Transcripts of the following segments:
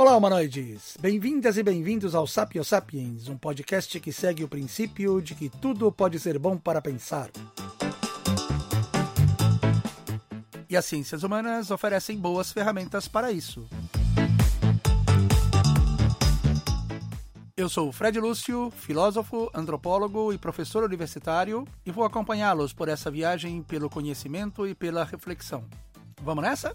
Olá, humanoides! Bem-vindas e bem-vindos ao Sapio Sapiens, um podcast que segue o princípio de que tudo pode ser bom para pensar. E as ciências humanas oferecem boas ferramentas para isso. Eu sou o Fred Lúcio, filósofo, antropólogo e professor universitário, e vou acompanhá-los por essa viagem pelo conhecimento e pela reflexão. Vamos nessa?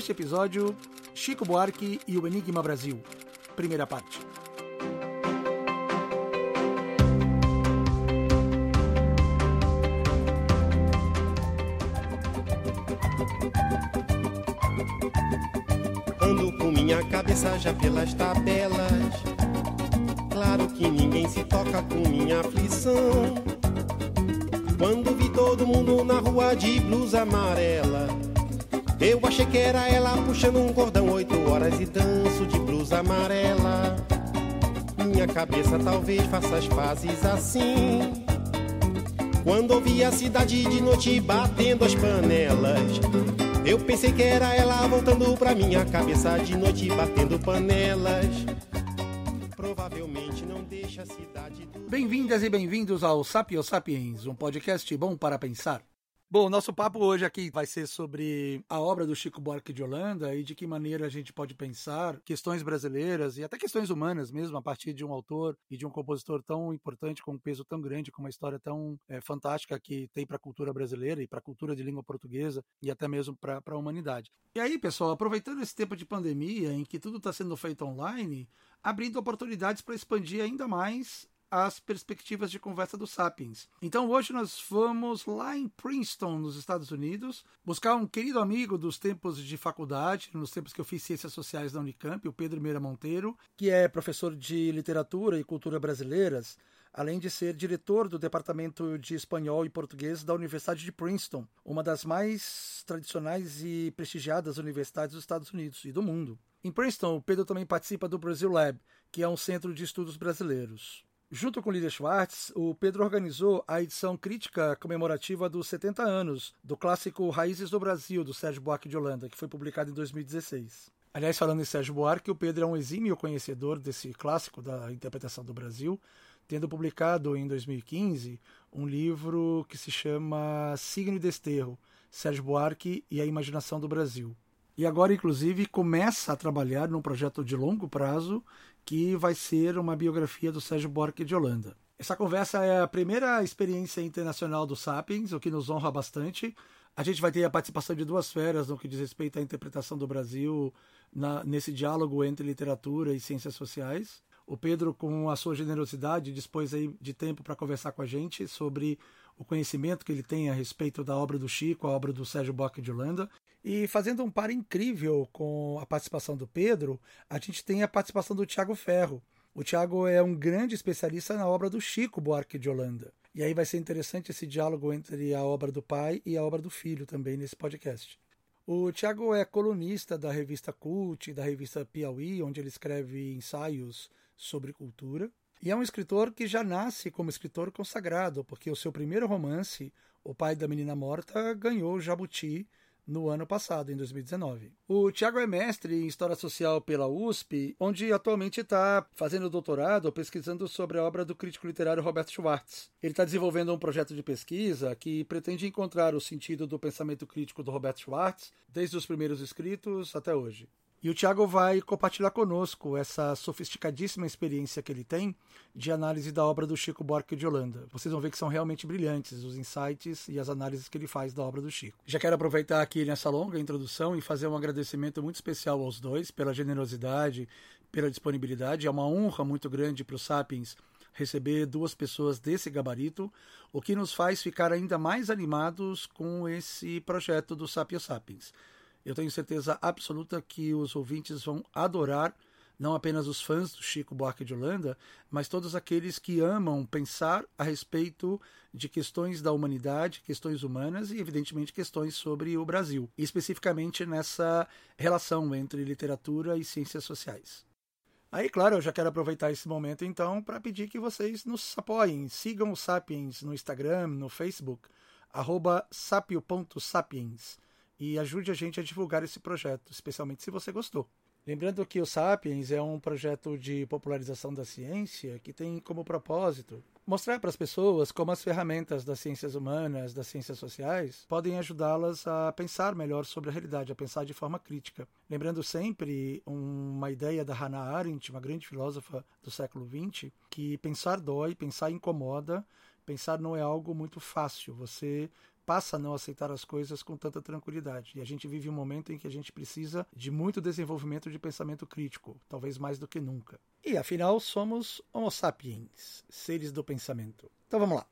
Neste episódio, Chico Buarque e o Enigma Brasil. Primeira parte. Ando com minha cabeça já pelas tabelas. Claro que ninguém se toca com minha aflição. Quando vi todo mundo na rua de blusa amarela, eu achei que era ela puxando um cordão oito horas e danço de blusa amarela. Minha cabeça talvez faça as pazes assim. Quando ouvi a cidade de noite batendo as panelas, eu pensei que era ela voltando pra minha cabeça de noite batendo panelas. Provavelmente não deixa a cidade do. Bem-vindas e bem-vindos ao Sapio Sapiens, um podcast bom para pensar. Bom, nosso papo hoje aqui vai ser sobre a obra do Chico Buarque de Holanda e de que maneira a gente pode pensar questões brasileiras e até questões humanas mesmo a partir de um autor e de um compositor tão importante com um peso tão grande, com uma história tão é, fantástica que tem para a cultura brasileira e para a cultura de língua portuguesa e até mesmo para a humanidade. E aí, pessoal, aproveitando esse tempo de pandemia em que tudo está sendo feito online, abrindo oportunidades para expandir ainda mais as perspectivas de conversa do Sapiens. Então hoje nós vamos lá em Princeton, nos Estados Unidos, buscar um querido amigo dos tempos de faculdade, nos tempos que eu fiz Ciências Sociais da Unicamp, o Pedro Meira Monteiro, que é professor de Literatura e Cultura Brasileiras, além de ser diretor do Departamento de Espanhol e Português da Universidade de Princeton, uma das mais tradicionais e prestigiadas universidades dos Estados Unidos e do mundo. Em Princeton, o Pedro também participa do Brasil Lab, que é um centro de estudos brasileiros. Junto com Lídia Schwartz, o Pedro organizou a edição crítica comemorativa dos 70 anos do clássico Raízes do Brasil, do Sérgio Buarque de Holanda, que foi publicado em 2016. Aliás, falando em Sérgio Buarque, o Pedro é um exímio conhecedor desse clássico da interpretação do Brasil, tendo publicado em 2015 um livro que se chama Signo e Desterro, Sérgio Buarque e a Imaginação do Brasil. E agora, inclusive, começa a trabalhar num projeto de longo prazo que vai ser uma biografia do Sérgio Buarque de Holanda. Essa conversa é a primeira experiência internacional do Sapiens, o que nos honra bastante. A gente vai ter a participação de duas feras no que diz respeito à interpretação do Brasil na, nesse diálogo entre literatura e ciências sociais. O Pedro, com a sua generosidade, dispôs aí de tempo para conversar com a gente sobre o conhecimento que ele tem a respeito da obra do Chico, a obra do Sérgio Buarque de Holanda. E fazendo um par incrível com a participação do Pedro, a gente tem a participação do Tiago Ferro. O Tiago é um grande especialista na obra do Chico Buarque de Holanda. E aí vai ser interessante esse diálogo entre a obra do pai e a obra do filho também nesse podcast. O Tiago é colunista da revista Cult, da revista Piauí, onde ele escreve ensaios sobre cultura. E é um escritor que já nasce como escritor consagrado, porque o seu primeiro romance, O Pai da Menina Morta, ganhou o Jabuti no ano passado, em 2019. O Tiago é mestre em História Social pela USP, onde atualmente está fazendo doutorado pesquisando sobre a obra do crítico literário Roberto Schwartz. Ele está desenvolvendo um projeto de pesquisa que pretende encontrar o sentido do pensamento crítico do Roberto Schwartz, desde os primeiros escritos até hoje. E o Tiago vai compartilhar conosco essa sofisticadíssima experiência que ele tem de análise da obra do Chico Buarque de Holanda. Vocês vão ver que são realmente brilhantes os insights e as análises que ele faz da obra do Chico. Já quero aproveitar aqui nessa longa introdução e fazer um agradecimento muito especial aos dois pela generosidade, pela disponibilidade. É uma honra muito grande para o Sapiens receber duas pessoas desse gabarito, o que nos faz ficar ainda mais animados com esse projeto do Sapiens Sapiens. Eu tenho certeza absoluta que os ouvintes vão adorar não apenas os fãs do Chico Buarque de Holanda, mas todos aqueles que amam pensar a respeito de questões da humanidade, questões humanas e, evidentemente, questões sobre o Brasil, especificamente nessa relação entre literatura e ciências sociais. Aí, claro, eu já quero aproveitar esse momento então para pedir que vocês nos apoiem. Sigam o Sapiens no Instagram, no Facebook, sapio.sapiens e ajude a gente a divulgar esse projeto, especialmente se você gostou. Lembrando que o Sapiens é um projeto de popularização da ciência que tem como propósito mostrar para as pessoas como as ferramentas das ciências humanas, das ciências sociais, podem ajudá-las a pensar melhor sobre a realidade, a pensar de forma crítica. Lembrando sempre uma ideia da Hannah Arendt, uma grande filósofa do século XX, que pensar dói, pensar incomoda, pensar não é algo muito fácil. Você passa a não aceitar as coisas com tanta tranquilidade. E a gente vive um momento em que a gente precisa de muito desenvolvimento de pensamento crítico, talvez mais do que nunca. E afinal, somos Homo sapiens, seres do pensamento. Então vamos lá.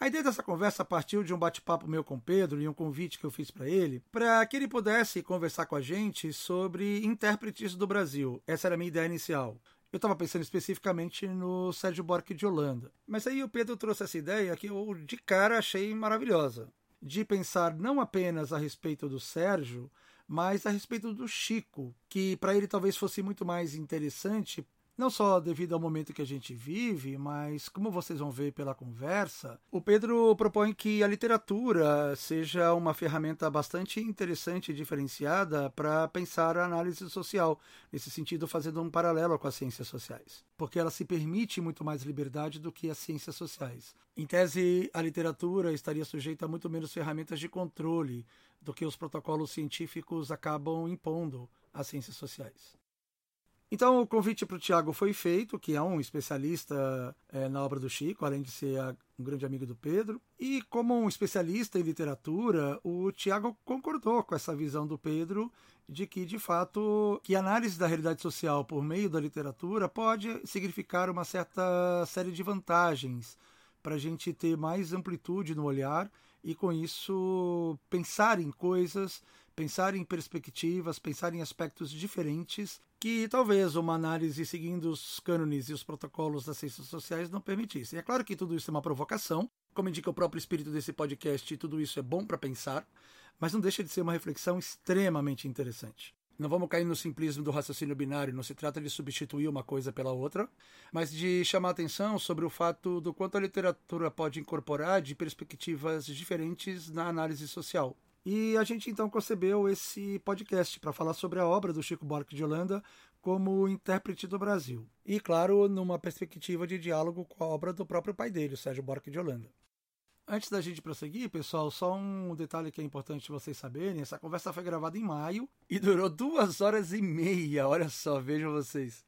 A ideia dessa conversa partiu de um bate-papo meu com Pedro e um convite que eu fiz para ele, para que ele pudesse conversar com a gente sobre intérpretes do Brasil. Essa era a minha ideia inicial. Eu estava pensando especificamente no Sérgio Borque de Holanda. Mas aí o Pedro trouxe essa ideia que eu de cara achei maravilhosa de pensar não apenas a respeito do Sérgio, mas a respeito do Chico, que para ele talvez fosse muito mais interessante não só devido ao momento que a gente vive, mas como vocês vão ver pela conversa, o Pedro propõe que a literatura seja uma ferramenta bastante interessante e diferenciada para pensar a análise social, nesse sentido, fazendo um paralelo com as ciências sociais, porque ela se permite muito mais liberdade do que as ciências sociais. Em tese, a literatura estaria sujeita a muito menos ferramentas de controle do que os protocolos científicos acabam impondo às ciências sociais. Então o convite para o Tiago foi feito, que é um especialista é, na obra do Chico, além de ser a, um grande amigo do Pedro. E como um especialista em literatura, o Tiago concordou com essa visão do Pedro de que, de fato, que análise da realidade social por meio da literatura pode significar uma certa série de vantagens para a gente ter mais amplitude no olhar e, com isso, pensar em coisas pensar em perspectivas, pensar em aspectos diferentes que talvez uma análise seguindo os cânones e os protocolos das ciências sociais não permitisse. É claro que tudo isso é uma provocação, como indica o próprio espírito desse podcast, tudo isso é bom para pensar, mas não deixa de ser uma reflexão extremamente interessante. Não vamos cair no simplismo do raciocínio binário, não se trata de substituir uma coisa pela outra, mas de chamar atenção sobre o fato do quanto a literatura pode incorporar de perspectivas diferentes na análise social. E a gente então concebeu esse podcast para falar sobre a obra do Chico Buarque de Holanda como intérprete do Brasil. E, claro, numa perspectiva de diálogo com a obra do próprio pai dele, o Sérgio Buarque de Holanda. Antes da gente prosseguir, pessoal, só um detalhe que é importante vocês saberem: essa conversa foi gravada em maio e durou duas horas e meia. Olha só, vejam vocês.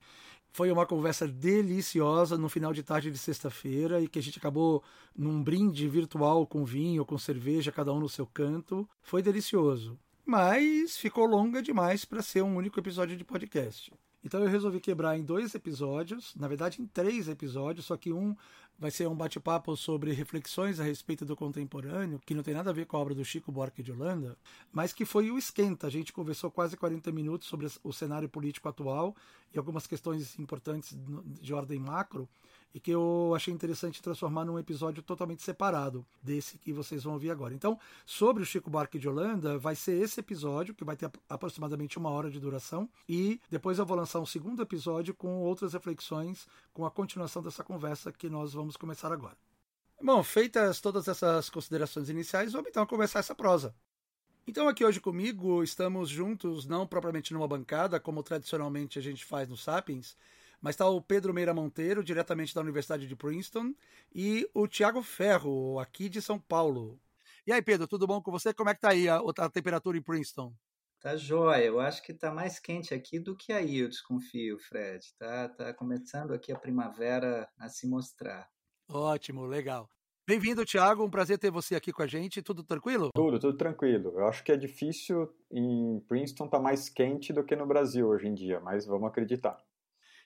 Foi uma conversa deliciosa no final de tarde de sexta-feira e que a gente acabou num brinde virtual com vinho, com cerveja, cada um no seu canto. Foi delicioso. Mas ficou longa demais para ser um único episódio de podcast. Então eu resolvi quebrar em dois episódios, na verdade em três episódios, só que um vai ser um bate-papo sobre reflexões a respeito do contemporâneo, que não tem nada a ver com a obra do Chico Buarque de Holanda, mas que foi o esquenta. A gente conversou quase 40 minutos sobre o cenário político atual e algumas questões importantes de ordem macro e que eu achei interessante transformar num episódio totalmente separado desse que vocês vão ouvir agora. Então, sobre o Chico Buarque de Holanda, vai ser esse episódio, que vai ter aproximadamente uma hora de duração, e depois eu vou lançar um segundo episódio com outras reflexões, com a continuação dessa conversa que nós vamos começar agora. Bom, feitas todas essas considerações iniciais, vamos então começar essa prosa. Então, aqui hoje comigo estamos juntos, não propriamente numa bancada, como tradicionalmente a gente faz no Sapiens, mas está o Pedro Meira Monteiro, diretamente da Universidade de Princeton, e o Tiago Ferro, aqui de São Paulo. E aí, Pedro, tudo bom com você? Como é que tá aí a, a temperatura em Princeton? Tá jóia. Eu acho que tá mais quente aqui do que aí, eu desconfio, Fred. Tá, tá começando aqui a primavera a se mostrar. Ótimo, legal. Bem-vindo, Tiago. Um prazer ter você aqui com a gente. Tudo tranquilo? Tudo, tudo tranquilo. Eu acho que é difícil em Princeton tá mais quente do que no Brasil hoje em dia, mas vamos acreditar.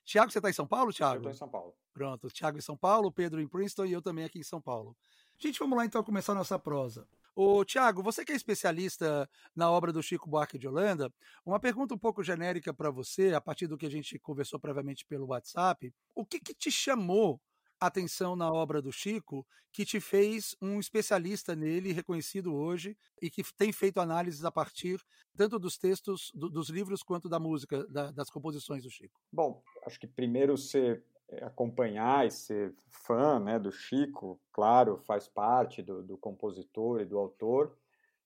Tiago, você está em São Paulo, Tiago? Eu estou em São Paulo. Pronto, Tiago em São Paulo, Pedro em Princeton e eu também aqui em São Paulo. Gente, vamos lá então começar a nossa prosa. Ô, Tiago, você que é especialista na obra do Chico Buarque de Holanda, uma pergunta um pouco genérica para você, a partir do que a gente conversou previamente pelo WhatsApp. O que, que te chamou atenção na obra do Chico que te fez um especialista nele, reconhecido hoje, e que tem feito análises a partir tanto dos textos, do, dos livros, quanto da música, da, das composições do Chico? Bom, acho que primeiro ser eh, acompanhar e ser fã né, do Chico, claro, faz parte do, do compositor e do autor,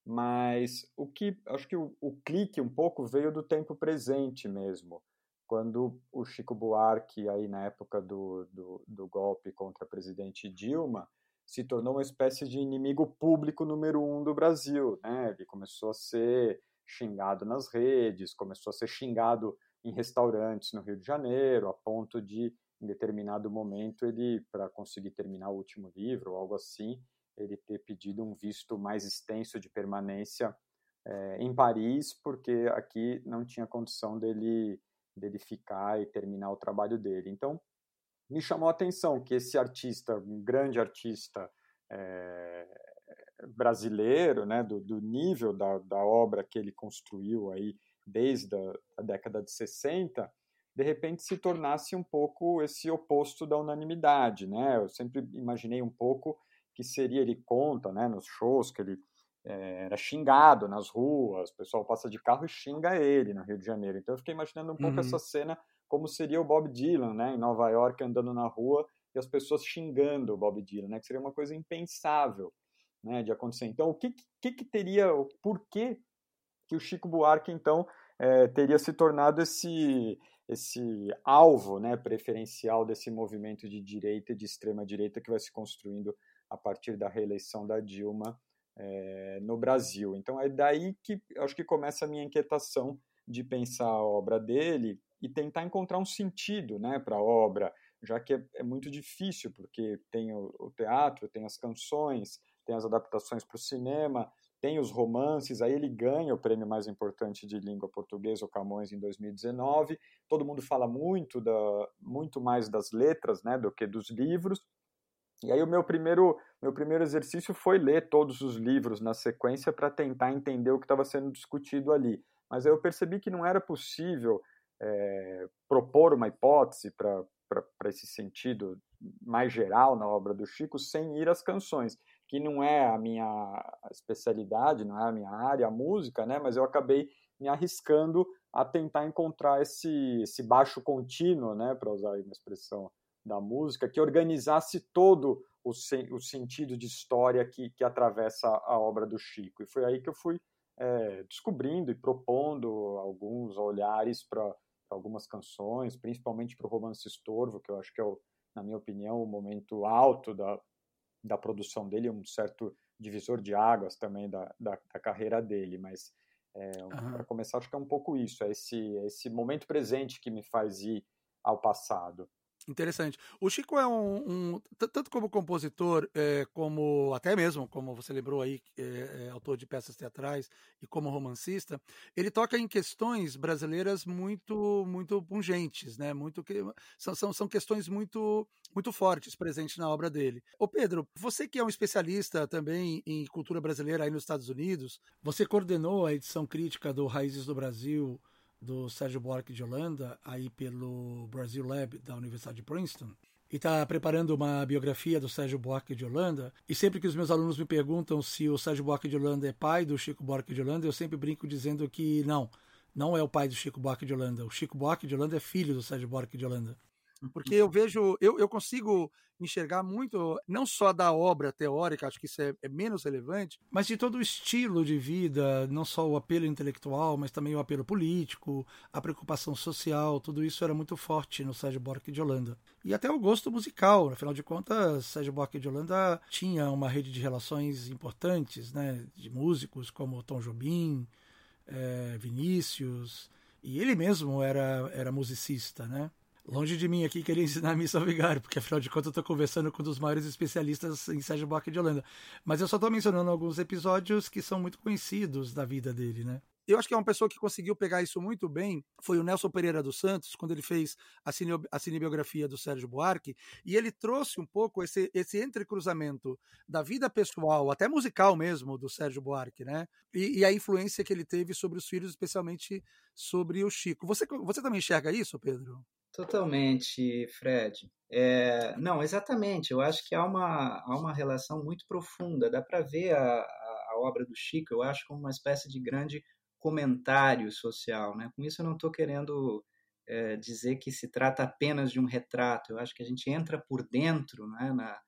mas o que acho que o, o clique um pouco veio do tempo presente mesmo quando o Chico Buarque, aí na época do, do, do, golpe contra a presidente Dilma, se tornou uma espécie de inimigo público número um do Brasil. Né? Ele começou a ser xingado nas redes, começou a ser xingado em restaurantes no Rio de Janeiro, a ponto de, em determinado momento, ele, para conseguir terminar o último livro, ou algo assim, ele ter pedido um visto mais extenso de permanência é, em Paris, porque aqui não tinha condição dele dele ficar e terminar o trabalho dele. Então, me chamou a atenção que esse artista, um grande artista é, brasileiro, né, do, do nível da, da, obra que ele construiu aí desde a, a, década de 60, de repente se tornasse um pouco esse oposto da unanimidade, né? Eu sempre imaginei um pouco que seria ele conta, né, nos shows que ele é, era xingado nas ruas, o pessoal passa de carro e xinga ele no Rio de Janeiro. Então eu fiquei imaginando um pouco uhum. essa cena como seria o Bob Dylan, né, em Nova York andando na rua e as pessoas xingando o Bob Dylan, né, que seria uma coisa impensável, né, de acontecer. Então o que que, que teria, o porquê que o Chico Buarque então é, teria se tornado esse esse alvo, né, preferencial desse movimento de direita e de extrema direita que vai se construindo a partir da reeleição da Dilma é, no Brasil. Então é daí que acho que começa a minha inquietação de pensar a obra dele e tentar encontrar um sentido né, para a obra, já que é, é, muito difícil, porque tem o, o, teatro, tem as canções, tem as adaptações para o cinema, tem os romances, aí ele ganha o prêmio mais importante de língua portuguesa, o Camões, em 2019. Todo mundo fala muito, da, muito mais das letras né, do que dos livros, e aí o meu primeiro, meu primeiro exercício foi ler todos os livros na sequência para tentar entender o que estava sendo discutido ali. Mas aí eu percebi que não era possível é, propor uma hipótese para esse sentido mais geral na obra do Chico sem ir às canções, que não é a minha especialidade, não é a minha área, a música, né? mas eu acabei me arriscando a tentar encontrar esse, esse baixo contínuo, né? para usar uma expressão da música que organizasse todo o, o sentido de história que, que atravessa a obra do Chico. E foi aí que eu fui é, descobrindo e propondo alguns olhares para algumas canções, principalmente para o Romance Estorvo, que eu acho que é, o, na minha opinião, o momento alto da, da produção dele, um certo divisor de águas também da, da, da carreira dele, mas é, uhum. para começar, acho que é um pouco isso, é esse, é esse momento presente que me faz ir ao passado. Interessante. O Chico é um, um tanto como compositor, é, como até mesmo, como você lembrou aí, é, é, autor de peças teatrais e como romancista, ele toca em questões brasileiras muito, muito pungentes, né? Muito que são, são, são questões muito, muito fortes presentes na obra dele. Ô Pedro, você que é um especialista também em cultura brasileira aí nos Estados Unidos, você coordenou a edição crítica do Raízes do Brasil do Sérgio Buarque de Holanda, aí pelo Brasil Lab da Universidade de Princeton, e está preparando uma biografia do Sérgio Buarque de Holanda. E sempre que os meus alunos me perguntam se o Sérgio Buarque de Holanda é pai do Chico Buarque de Holanda, eu sempre brinco dizendo que não, não é o pai do Chico Buarque de Holanda. O Chico Buarque de Holanda é filho do Sérgio Buarque de Holanda. Porque eu vejo, eu, eu consigo enxergar muito, não só da obra teórica, acho que isso é, é, menos relevante, mas de todo o estilo de vida, não só o apelo intelectual, mas também o apelo político, a preocupação social, tudo isso era muito forte no Sérgio Buarque de Holanda. E até o gosto musical, afinal de contas, Sérgio Buarque de Holanda tinha uma rede de relações importantes, né, de músicos como Tom Jobim, é, Vinícius, e ele mesmo era, era musicista, né? Longe de mim aqui querer ensinar a missa ao vigário, porque afinal de contas eu estou conversando com um dos maiores especialistas em Sérgio Buarque de Holanda. Mas eu só estou mencionando alguns episódios que são muito conhecidos da vida dele, né? Eu acho que é uma pessoa que conseguiu pegar isso muito bem foi o Nelson Pereira dos Santos, quando ele fez a, cine, a cinebiografia do Sérgio Buarque, e ele trouxe um pouco esse, esse entrecruzamento da vida pessoal, até musical mesmo, do Sérgio Buarque, né? E, e, a influência que ele teve sobre os filhos, especialmente sobre o Chico. Você, você também enxerga isso, Pedro? Totalmente, Fred. É, não, exatamente. Eu acho que há uma, há uma relação muito profunda. Dá para ver a, a, a, obra do Chico, eu acho, como uma espécie de grande comentário social. Né? Com isso, eu não estou querendo é, dizer que se trata apenas de um retrato. Eu acho que a gente entra por dentro né, na,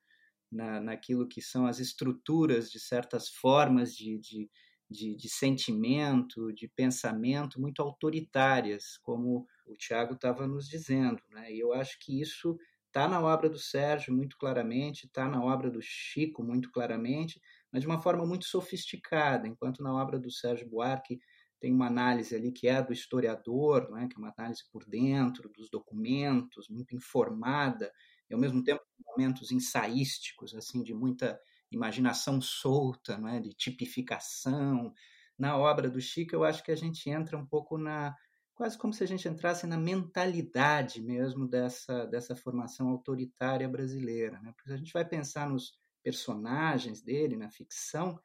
na, naquilo que são as estruturas de certas formas de, de, de, de sentimento, de pensamento muito autoritárias, como o Tiago estava nos dizendo. Né? E eu acho que isso está na obra do Sérgio muito claramente, está na obra do Chico muito claramente, mas de uma forma muito sofisticada, enquanto na obra do Sérgio Buarque tem uma análise ali que é do historiador, né, que é uma análise por dentro dos documentos, muito informada, e ao mesmo tempo momentos ensaísticos, assim, de muita imaginação solta, né, de tipificação. Na obra do Chico, eu acho que a gente entra um pouco na quase como se a gente entrasse na mentalidade mesmo dessa dessa formação autoritária brasileira, né? Porque a gente vai pensar nos personagens dele na ficção,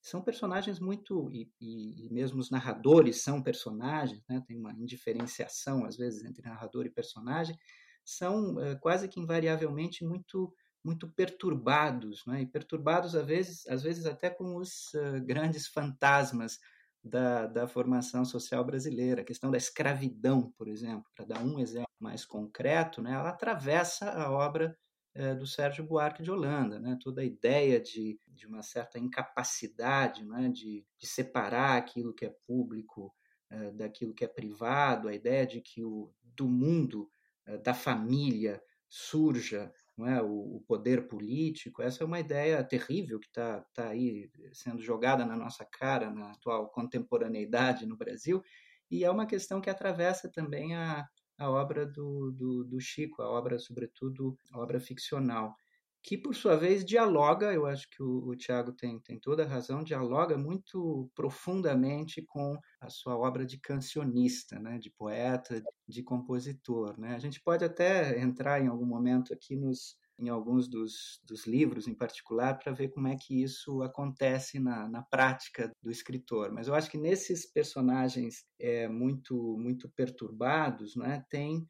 são personagens muito e, e, e, mesmo os narradores são personagens, né? tem uma indiferenciação às vezes entre narrador e personagem, são é, quase que invariavelmente muito muito perturbados, né? e perturbados às vezes, às vezes até com os uh, grandes fantasmas da, da formação social brasileira. A questão da escravidão, por exemplo, para dar um exemplo mais concreto, né? ela atravessa a obra é, do Sérgio Buarque de Holanda, né? toda a ideia de, de uma certa incapacidade né? de, de separar aquilo que é público é, daquilo que é privado, a ideia de que o, do mundo, é, da família, surja é, o, o, poder político, essa é uma ideia terrível que está tá aí sendo jogada na nossa cara na atual contemporaneidade no Brasil, e é uma questão que atravessa também a, a obra do, do, do Chico, a obra, sobretudo, a obra ficcional, que, por sua vez, dialoga, eu acho que o, o Tiago tem, tem toda a razão, dialoga muito profundamente com a sua obra de cancionista, né, de poeta, de compositor. Né? A gente pode até entrar em algum momento aqui nos, em alguns dos, dos livros em particular para ver como é que isso acontece na, na prática do escritor. Mas eu acho que nesses personagens é, muito, muito perturbados né, tem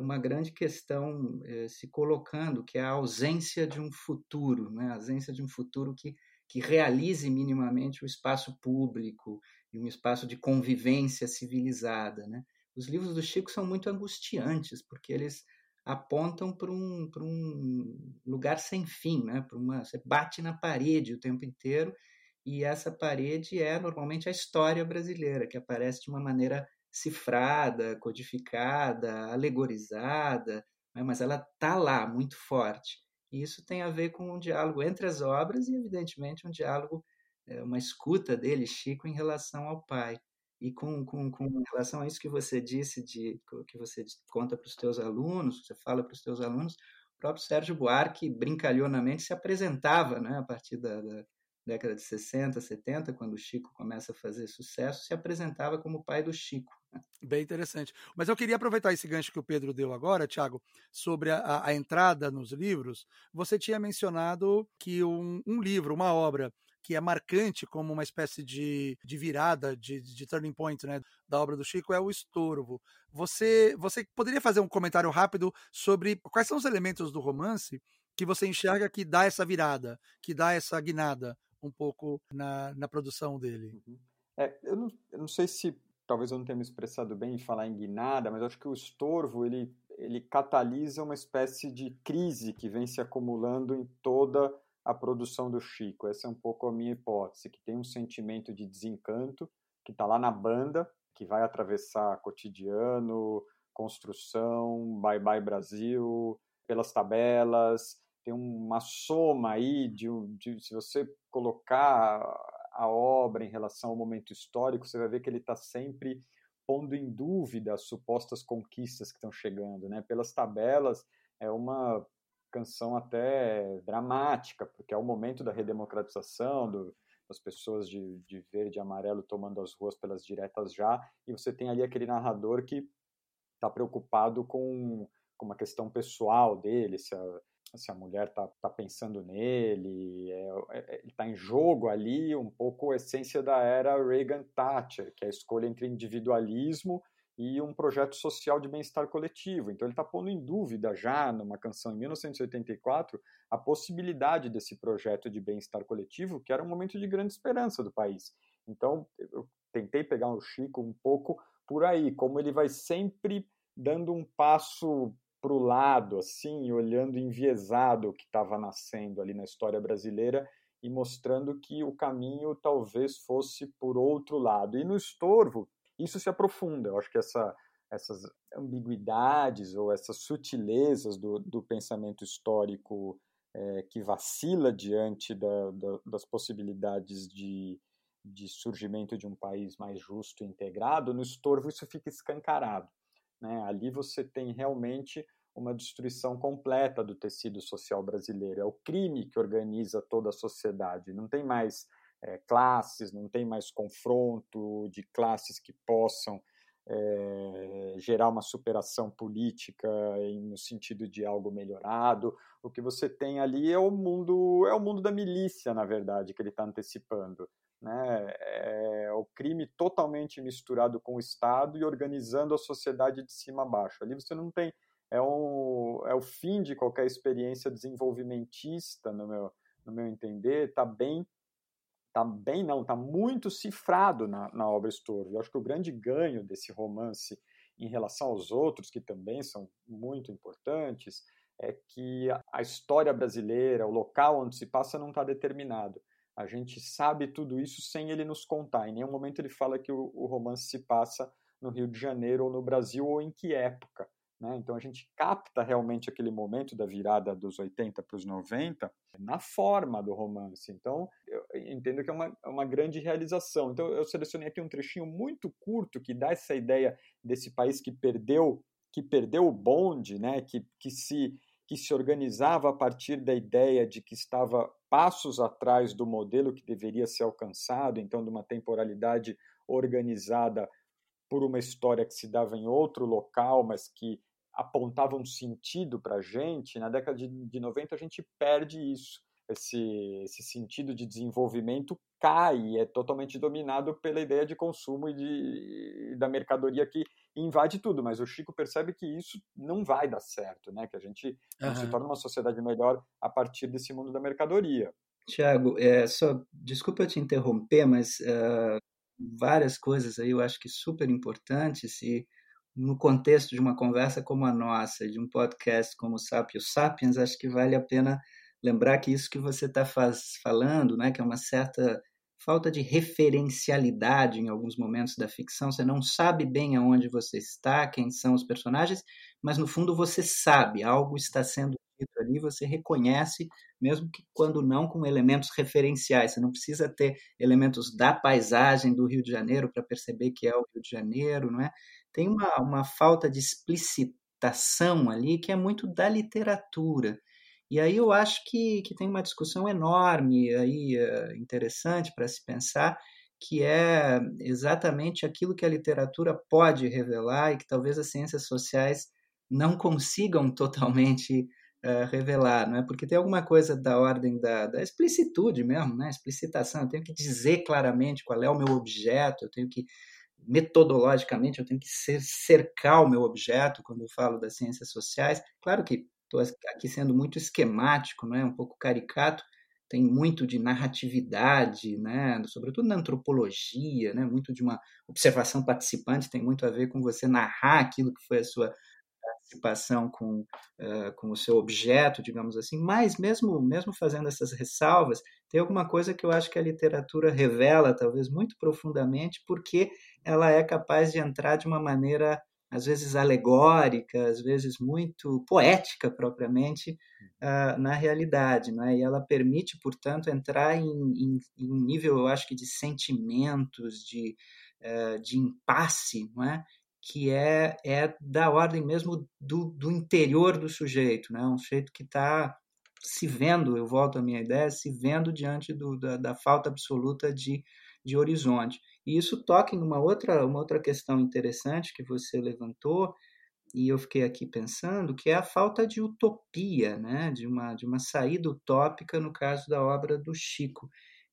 uma grande questão uh, se colocando, que é a ausência de um futuro, né, a ausência de um futuro que, que realize minimamente o espaço público e um espaço de convivência civilizada. Né? Os livros do Chico são muito angustiantes, porque eles apontam para um, um lugar sem fim, né? Uma, você bate na parede o tempo inteiro e essa parede é normalmente a história brasileira, que aparece de uma maneira cifrada, codificada, alegorizada, né? mas ela está lá, muito forte. E isso tem a ver com um diálogo entre as obras e, evidentemente, um diálogo, é, uma escuta dele, Chico, em relação ao pai. E com, com, com relação a isso que você disse, de que você conta para os teus alunos, você fala para os teus alunos, o próprio Sérgio Buarque, brincalhonamente, se apresentava né, a partir da, da década de 60, 70, quando o Chico começa a fazer sucesso, se apresentava como o pai do Chico. Bem interessante. Mas eu queria aproveitar esse gancho que o Pedro deu agora, Tiago, sobre a, a, entrada nos livros. Você tinha mencionado que um, um livro, uma obra que é marcante como uma espécie de, de virada, de, de turning point né, da obra do Chico, é o Estorvo. Você, você poderia fazer um comentário rápido sobre quais são os elementos do romance que você enxerga que dá essa virada, que dá essa guinada um pouco na, na produção dele? Uhum. É, eu, não, eu não sei se talvez eu não tenha me expressado bem em falar em guinada, mas acho que o estorvo ele, ele catalisa uma espécie de crise que vem se acumulando em toda a produção do Chico. Essa é um pouco a minha hipótese, que tem um sentimento de desencanto que está lá na banda, que vai atravessar cotidiano, construção, Bye Bye Brasil, pelas tabelas, tem uma soma aí de, de se você colocar a obra em relação ao momento histórico, você vai ver que ele está sempre pondo em dúvida as supostas conquistas que estão chegando, né? Pelas tabelas é uma canção até dramática, porque é o momento da redemocratização, do, das pessoas de, de verde e amarelo tomando as ruas pelas diretas já, e você tem ali aquele narrador que está preocupado com, com uma questão pessoal dele, se a, se a mulher está tá pensando nele, é, é, está em jogo ali um pouco a essência da era Reagan-Thatcher, que é a escolha entre individualismo e um projeto social de bem-estar coletivo. Então ele está pondo em dúvida já numa canção em 1984 a possibilidade desse projeto de bem-estar coletivo, que era um momento de grande esperança do país. Então eu tentei pegar o Chico um pouco por aí, como ele vai sempre dando um passo para o lado, assim, olhando enviesado o que estava nascendo ali na história brasileira e mostrando que o caminho talvez fosse por outro lado. E no estorvo, isso se aprofunda. Eu acho que essa, essas ambiguidades ou essas sutilezas do, do pensamento histórico é, que vacila diante da, da, das possibilidades de, de surgimento de um país mais justo e integrado, no estorvo isso fica escancarado. Né? Ali você tem realmente uma destruição completa do tecido social brasileiro. É o crime que organiza toda a sociedade. Não tem mais é, classes, não tem mais confronto de classes que possam é, gerar uma superação política no sentido de algo melhorado. O que você tem ali é o mundo é o mundo da milícia, na verdade, que ele está antecipando. Né? É o crime totalmente misturado com o Estado e organizando a sociedade de cima a baixo. Ali você não tem é, um, é o fim de qualquer experiência desenvolvimentista, no meu, no meu entender, está bem tá bem não, está muito cifrado na, na obra Estorvo. Eu acho que o grande ganho desse romance em relação aos outros, que também são muito importantes, é que a história brasileira, o local onde se passa não está determinado. A gente sabe tudo isso sem ele nos contar. Em nenhum momento ele fala que o, o romance se passa no Rio de Janeiro ou no Brasil ou em que época. Né? Então a gente capta realmente aquele momento da virada dos 80 para os 90 na forma do romance. Então eu entendo que é uma, é uma grande realização. Então eu selecionei aqui um trechinho muito curto que dá essa ideia desse país que perdeu que perdeu o bonde, né? que, que se que se organizava a partir da ideia de que estava passos atrás do modelo que deveria ser alcançado, então de uma temporalidade organizada por uma história que se dava em outro local, mas que apontava um sentido para a gente, na década de, de 90 a gente perde isso. Esse, esse sentido de desenvolvimento cai é totalmente dominado pela ideia de consumo e de, da mercadoria que invade tudo. Mas o Chico percebe que isso não vai dar certo, né? que a gente uhum. se torna uma sociedade melhor a partir desse mundo da mercadoria. Tiago, é, só desculpa te interromper, mas uh, várias coisas aí eu acho que super importantes e no contexto de uma conversa como a nossa, de um podcast como o Sapios Sapiens, acho que vale a pena lembrar que isso que você está falando, né, que é uma certa falta de referencialidade em alguns momentos da ficção, você não sabe bem aonde você está, quem são os personagens, mas no fundo você sabe, algo está sendo dito ali, você reconhece, mesmo que quando não com elementos referenciais, você não precisa ter elementos da paisagem do Rio de Janeiro para perceber que é o Rio de Janeiro, não é? tem uma, uma falta de explicitação ali que é muito da literatura. E aí eu acho que, que tem uma discussão enorme aí, eh, interessante para se pensar, que é exatamente aquilo que a literatura pode revelar e que talvez as ciências sociais não consigam totalmente uh, revelar, não é? Porque tem alguma coisa da ordem da, da explicitude mesmo, né? Explicitação. Eu tenho que dizer claramente qual é o meu objeto, eu tenho que metodologicamente eu tenho que cercar o meu objeto quando eu falo das ciências sociais. Claro que estou aqui sendo muito esquemático, não é? um pouco caricato, tem muito de narratividade, né? sobretudo na antropologia, né? muito de uma observação participante, tem muito a ver com você narrar aquilo que foi a sua participação com, uh, com o seu objeto, digamos assim, mas mesmo, mesmo fazendo essas ressalvas, tem alguma coisa que eu acho que a literatura revela, talvez muito profundamente, porque ela é capaz de entrar de uma maneira, às vezes alegórica, às vezes muito poética propriamente, uh, na realidade, né? e ela permite, portanto, entrar em, em, em, um nível, eu acho que de sentimentos, de, uh, de impasse, não é? que é, é da ordem mesmo do, do interior do sujeito, né? um sujeito que está se vendo, eu volto à minha ideia, se vendo diante do, da, da, falta absoluta de, de horizonte. E isso toca em uma outra, uma outra questão interessante que você levantou, e eu fiquei aqui pensando, que é a falta de utopia, né? de, uma, de uma saída utópica no caso da obra do Chico.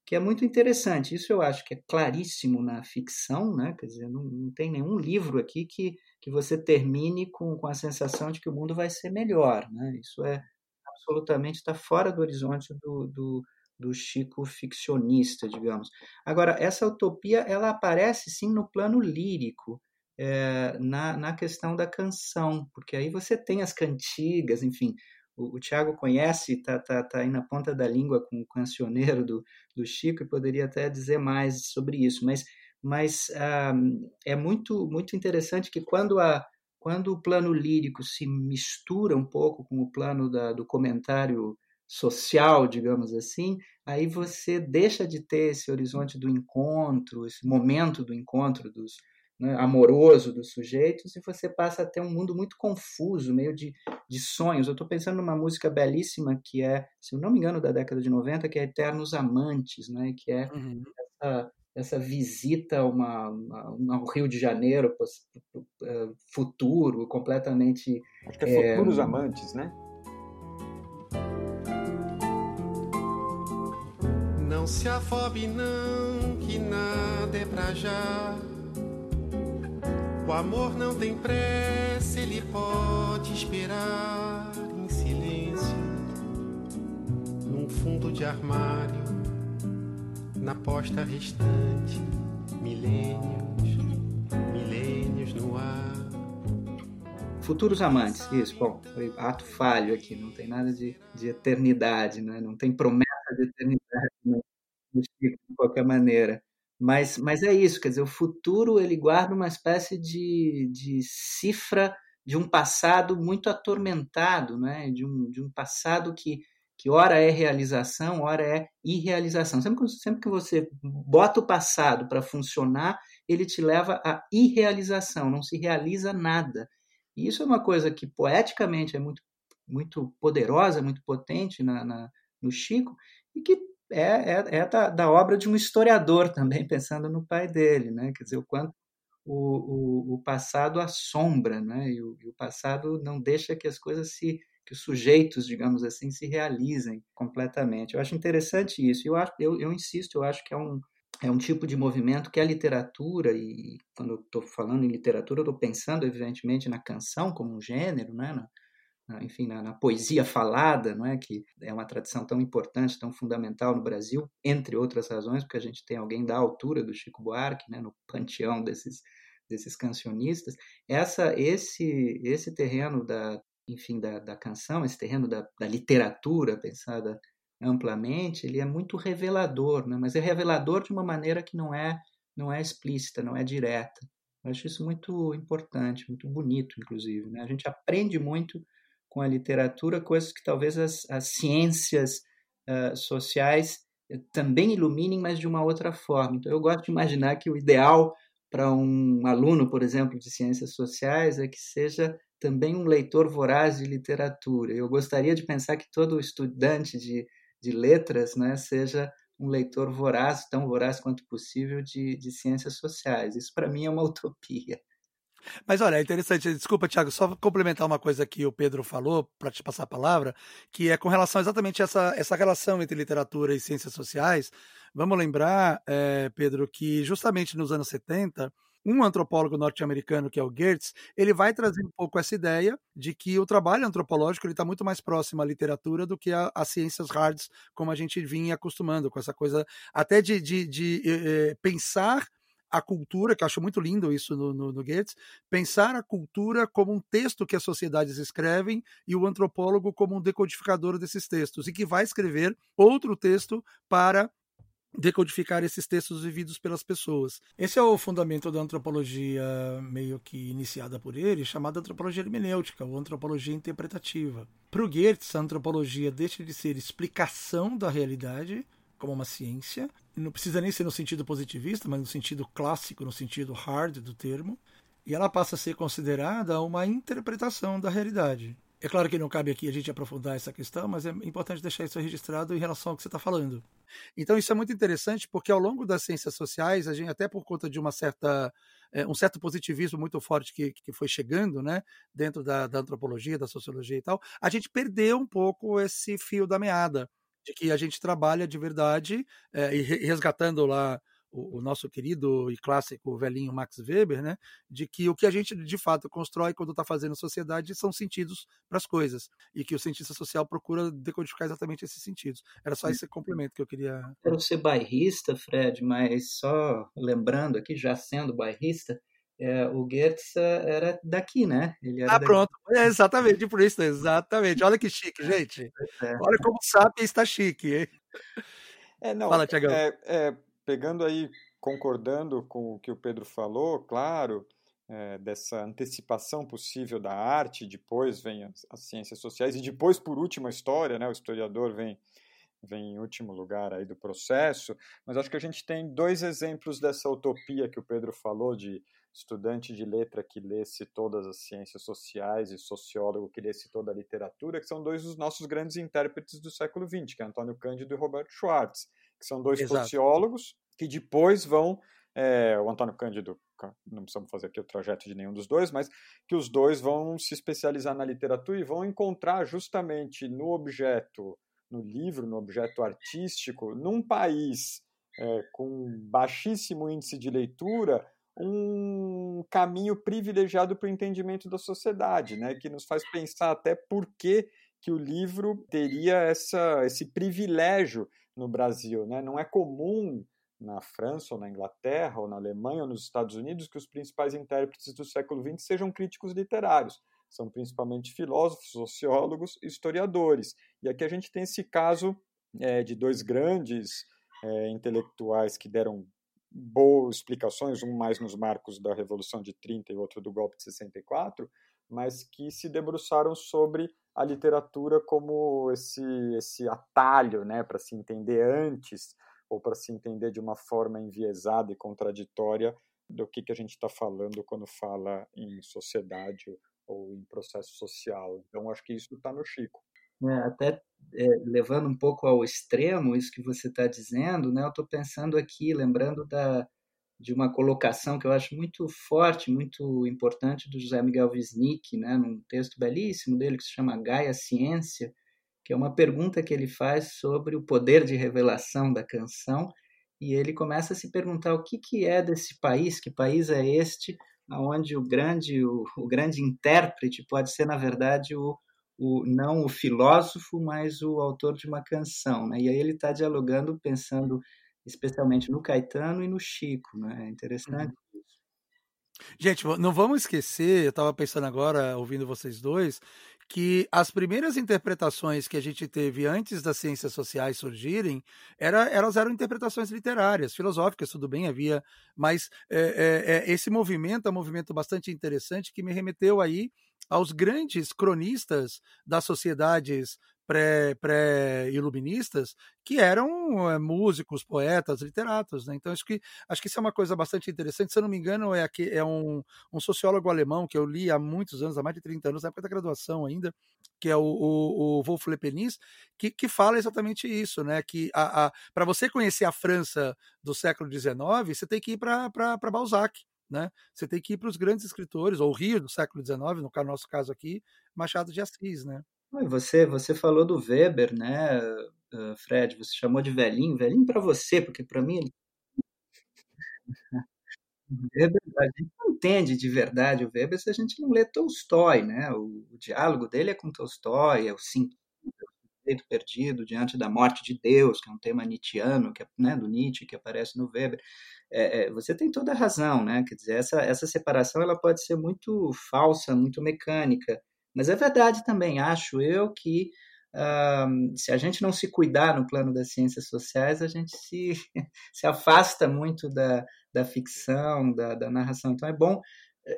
que é muito interessante. Isso eu acho que é claríssimo na ficção, né? Quer dizer, não, não tem nenhum livro aqui que, que você termine com, com a sensação de que o mundo vai ser melhor, né? Isso é absolutamente está fora do horizonte do, do, do Chico ficcionista, digamos. Agora, essa utopia ela aparece sim no plano lírico, é, na, na questão da canção, porque aí você tem as cantigas, enfim, o, o Tiago conhece, está tá, tá aí na ponta da língua com o cancioneiro do, do Chico e poderia até dizer mais sobre isso, mas, mas ah, é muito, muito interessante que quando, a, quando o plano lírico se mistura um pouco com o plano da, do comentário social, digamos assim, aí você deixa de ter esse horizonte do encontro, esse momento do encontro dos, né, amoroso dos sujeitos, e você passa a ter um mundo muito confuso, meio de, de sonhos. Eu estou pensando numa música belíssima que é, se eu não me engano, da década de 90, que é Eternos Amantes, né, que é uhum. essa, essa visita a uma, uma, ao Rio de Janeiro é, futuro, completamente. Acho que é, é Futuros Amantes, né? Não se afobe, não, que nada é pra já o amor não tem pressa, ele pode esperar em silêncio, num fundo de armário, na posta restante, milênios, milênios no ar. Futuros amantes, isso, bom, foi ato falho aqui, não tem nada de, de eternidade, né? não tem promessa de eternidade Chico, de qualquer maneira. Mas, mas é isso, quer dizer, o futuro ele guarda uma espécie de, de cifra de um passado muito atormentado, né? de, um, de um passado que, que ora é realização, ora é irrealização. Sempre, sempre que você bota o passado para funcionar, ele te leva à irrealização, não se realiza nada. E isso é uma coisa que poeticamente é muito, muito poderosa, muito potente na, na no Chico, e que é, é, é da, da, obra de um historiador também, pensando no pai dele, né? quer dizer, o quanto o, o, o passado assombra, né? E o, e o, passado não deixa que as coisas se, que os sujeitos, digamos assim, se realizem completamente. Eu acho interessante isso. Eu, acho, eu, eu insisto, eu acho que é um, é um tipo de movimento que a literatura, e quando eu estou falando em literatura, eu estou pensando, evidentemente, na canção como um gênero, né? Na, enfim, na, na, poesia falada, não é que é uma tradição tão importante, tão fundamental no Brasil, entre outras razões, porque a gente tem alguém da altura do Chico Buarque, né, no panteão desses desses cancionistas. Essa esse esse terreno da enfim da, da canção, esse terreno da, da literatura pensada amplamente, ele é muito revelador, né? mas é revelador de uma maneira que não é não é explícita, não é direta. Eu acho isso muito importante, muito bonito, inclusive. Né? A gente aprende muito com a literatura, coisas que talvez as, as ciências uh, sociais eh, também iluminem, mas de uma outra forma. Então, eu gosto de imaginar que o ideal para um aluno, por exemplo, de ciências sociais é que seja também um leitor voraz de literatura. Eu gostaria de pensar que todo estudante de, de letras né, seja um leitor voraz, tão voraz quanto possível, de, de ciências sociais. Isso, para mim, é uma utopia. Mas olha, é interessante, desculpa, Tiago, só complementar uma coisa que o Pedro falou, para te passar a palavra, que é com relação exatamente a essa, essa relação entre literatura e ciências sociais. Vamos lembrar, é, Pedro, que justamente nos anos 70, um antropólogo norte-americano, que é o Gertz, ele vai trazer um pouco essa ideia de que o trabalho antropológico está muito mais próximo à literatura do que às ciências hards, como a gente vinha acostumando, com essa coisa até de, de, de, de eh, pensar a cultura, que eu acho muito lindo isso no, no, no Goethe, pensar a cultura como um texto que as sociedades escrevem e o antropólogo como um decodificador desses textos, e que vai escrever outro texto para decodificar esses textos vividos pelas pessoas. Esse é o fundamento da antropologia meio que iniciada por ele, chamada antropologia hermenêutica, ou antropologia interpretativa. Para o Goethe, a antropologia deixa de ser explicação da realidade como uma ciência. Não precisa nem ser no sentido positivista, mas no sentido clássico, no sentido hard do termo. E ela passa a ser considerada uma interpretação da realidade. É claro que não cabe aqui a gente aprofundar essa questão, mas é importante deixar isso registrado em relação ao que você está falando. Então isso é muito interessante porque ao longo das ciências sociais, a gente até por conta de uma certa é, um certo positivismo muito forte que, que foi chegando, né, dentro da, da antropologia, da sociologia e tal, a gente perdeu um pouco esse fio da meada de que a gente trabalha de verdade é, e resgatando lá o, o, nosso querido e clássico velhinho Max Weber, né, de que o que a gente de fato constrói quando está fazendo sociedade são sentidos para as coisas e que o cientista social procura decodificar exatamente esses sentidos. Era só esse complemento que eu queria. Quero ser bairrista, Fred, mas só lembrando aqui, já sendo bairrista, é, o Goethe era daqui, né? Ele era ah, daqui. pronto. É exatamente por isso, exatamente. Olha que chique, gente. É. Olha como sabe está chique, hein? É, não, Fala, Tiagão. É, é, pegando aí, concordando com o que o Pedro falou, claro, é, dessa antecipação possível da arte, depois vem as, as, ciências sociais, e depois, por último, a história, né, o historiador vem, vem em último lugar aí do processo, mas acho que a gente tem dois exemplos dessa utopia que o Pedro falou, de estudante de letra que lesse todas as ciências sociais e sociólogo que lesse toda a literatura, que são dois dos nossos grandes intérpretes do século XX, que é Antônio Cândido e Roberto Schwartz que são dois Exato. sociólogos que depois vão. É, o Antônio Cândido, não precisamos fazer aqui o trajeto de nenhum dos dois, mas que os dois vão se especializar na literatura e vão encontrar justamente no objeto, no livro, no objeto artístico, num país é, com baixíssimo índice de leitura, um caminho privilegiado para o entendimento da sociedade, né, que nos faz pensar até por que, que o livro teria essa, esse privilégio no Brasil. Né? Não é comum na França, ou na Inglaterra, ou na Alemanha, ou nos Estados Unidos, que os principais intérpretes do século XX sejam críticos literários. São principalmente filósofos, sociólogos historiadores. E aqui a gente tem esse caso é, de dois grandes é, intelectuais que deram boas explicações, um mais nos marcos da Revolução de 30 e outro do golpe de 64, mas que se debruçaram sobre a literatura como esse, esse atalho né, para se entender antes ou para se entender de uma forma enviesada e contraditória do que, que a gente está falando quando fala em sociedade ou em processo social. Então, acho que isso está no Chico. É, até é, levando um pouco ao extremo isso que você está dizendo, né, eu estou pensando aqui, lembrando da, de uma colocação que eu acho muito forte, muito importante do José Miguel Wisnik, né, num texto belíssimo dele que se chama Gaia Ciência, que é uma pergunta que ele faz sobre o poder de revelação da canção, e ele começa a se perguntar o que, que é desse país, que país é este, onde o grande, o, o grande intérprete pode ser, na verdade, o, o, não o filósofo, mas o autor de uma canção. Né? E aí ele está dialogando, pensando especialmente no Caetano e no Chico, né? É interessante. Uhum. Gente, não vamos esquecer, eu estava pensando agora, ouvindo vocês dois, que as primeiras interpretações que a gente teve antes das ciências sociais surgirem, era, elas eram interpretações literárias, filosóficas, tudo bem, havia, mas é, é, esse movimento é um movimento bastante interessante que me remeteu aí aos grandes cronistas das sociedades pré-iluministas pré que eram é, músicos, poetas, literatos. Né? Então, acho que, acho que isso é uma coisa bastante interessante. Se eu não me engano, é, aqui, é um, um sociólogo alemão que eu li há muitos anos, há mais de 30 anos, na época da graduação ainda, que é o, o, o Wolf Lepenis, que, que fala exatamente isso, né? que para você conhecer a França do século XIX, você tem que ir para Balzac. Né? Você tem que ir para os grandes escritores, ou Rio do século XIX, no nosso caso aqui, Machado de Assis, né? Você, você falou do Weber, né, Fred? Você chamou de velhinho, velhinho para você, porque para mim. Weber, a gente não entende de verdade o Weber se a gente não lê Tolstói, né? O, o diálogo dele é com Tolstói, é o sentido, é o perdido diante da morte de Deus, que é um tema nietzschiano, que é, né, do Nietzsche, que aparece no Weber. É, é, você tem toda a razão, né? Quer dizer, essa, essa separação ela pode ser muito falsa, muito mecânica, mas é verdade também, acho eu, que uh, se a gente não se cuidar no plano das ciências sociais, a gente se, se afasta muito da, da ficção, da, da narração. Então é bom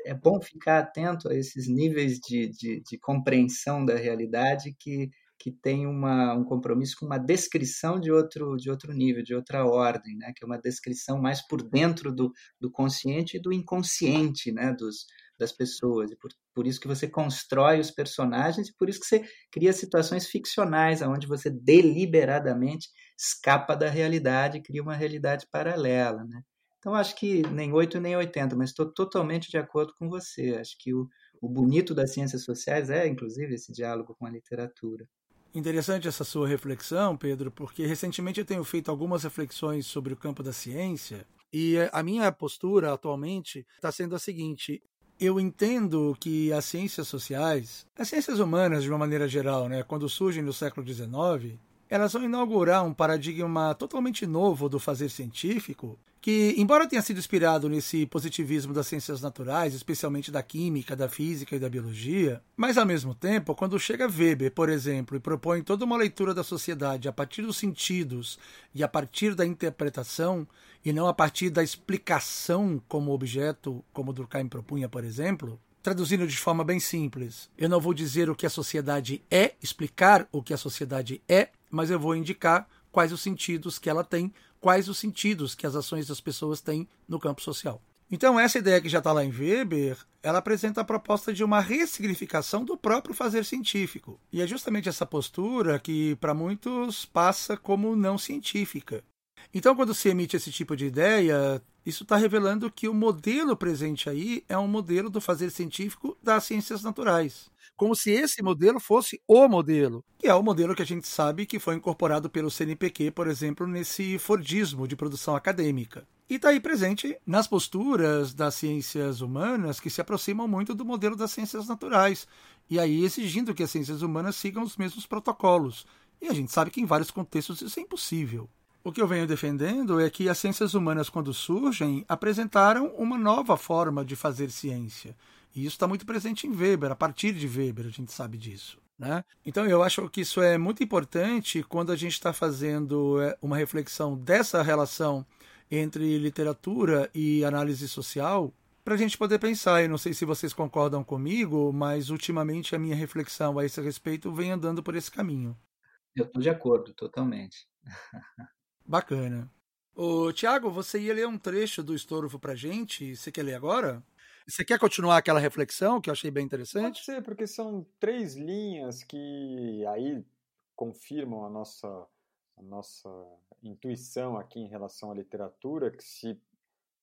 é bom ficar atento a esses níveis de, de, de compreensão da realidade que, que tem uma, um compromisso com uma descrição de outro, de outro nível, de outra ordem, né? que é uma descrição mais por dentro do, do consciente e do inconsciente né? dos, das pessoas. E por, por isso que você constrói os personagens e por isso que você cria situações ficcionais, onde você deliberadamente escapa da realidade e cria uma realidade paralela. Né? Então, acho que nem 8 nem 80, mas estou totalmente de acordo com você. Acho que o, o bonito das ciências sociais é, inclusive, esse diálogo com a literatura. Interessante essa sua reflexão, Pedro, porque recentemente eu tenho feito algumas reflexões sobre o campo da ciência e a minha postura atualmente está sendo a seguinte: eu entendo que as ciências sociais, as ciências humanas de uma maneira geral, né, quando surgem no século XIX, elas vão inaugurar um paradigma totalmente novo do fazer científico, que, embora tenha sido inspirado nesse positivismo das ciências naturais, especialmente da química, da física e da biologia, mas ao mesmo tempo, quando chega Weber, por exemplo, e propõe toda uma leitura da sociedade a partir dos sentidos e a partir da interpretação, e não a partir da explicação como objeto, como Durkheim propunha, por exemplo, traduzindo de forma bem simples, eu não vou dizer o que a sociedade é, explicar o que a sociedade é, mas eu vou indicar quais os sentidos que ela tem, quais os sentidos que as ações das pessoas têm no campo social. Então, essa ideia que já está lá em Weber, ela apresenta a proposta de uma ressignificação do próprio fazer científico. E é justamente essa postura que, para muitos, passa como não científica. Então, quando se emite esse tipo de ideia, isso está revelando que o modelo presente aí é um modelo do fazer científico das ciências naturais como se esse modelo fosse o modelo, que é o modelo que a gente sabe que foi incorporado pelo CNPq, por exemplo, nesse Fordismo de produção acadêmica. E está aí presente nas posturas das ciências humanas que se aproximam muito do modelo das ciências naturais, e aí exigindo que as ciências humanas sigam os mesmos protocolos. E a gente sabe que em vários contextos isso é impossível. O que eu venho defendendo é que as ciências humanas, quando surgem, apresentaram uma nova forma de fazer ciência e isso está muito presente em Weber, a partir de Weber a gente sabe disso. Né? Então eu acho que isso é muito importante quando a gente está fazendo é, uma reflexão dessa relação entre literatura e análise social, para a gente poder pensar. Eu não sei se vocês concordam comigo, mas ultimamente a minha reflexão a esse respeito vem andando por esse caminho. Eu estou de acordo, totalmente. Bacana. Ô, Tiago, você ia ler um trecho do Estorvo para gente. Você quer ler agora? Você quer continuar aquela reflexão que eu achei bem interessante? Pode ser, porque são três linhas que aí confirmam a nossa, a nossa intuição aqui em relação à literatura, que se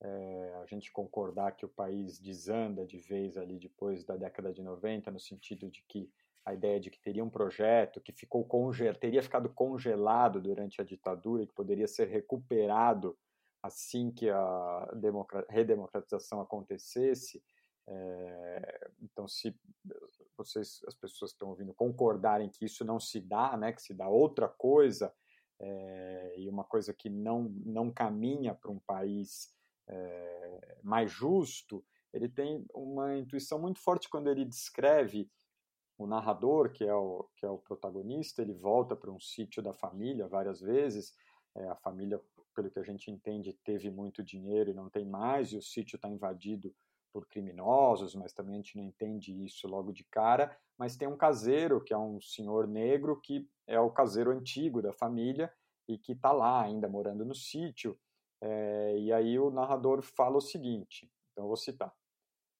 é, a gente concordar que o país desanda de vez ali depois da década de 90, no sentido de que a ideia de que teria um projeto que ficou congelado, teria ficado congelado durante a ditadura e que poderia ser recuperado assim que a redemocratização acontecesse, é, então se vocês, as pessoas que estão ouvindo, concordarem que isso não se dá, né, que se dá outra coisa, é, e uma coisa que não, não caminha para um país é, mais justo, ele tem uma intuição muito forte quando ele descreve o narrador, que é o, que é o protagonista, ele volta para um sítio da família várias vezes, é, a família pelo que a gente entende, teve muito dinheiro e não tem mais, e o sítio está invadido por criminosos, mas também a gente não entende isso logo de cara. Mas tem um caseiro, que é um senhor negro, que é o caseiro antigo da família e que está lá ainda morando no sítio. É, e aí o narrador fala o seguinte: então eu vou citar.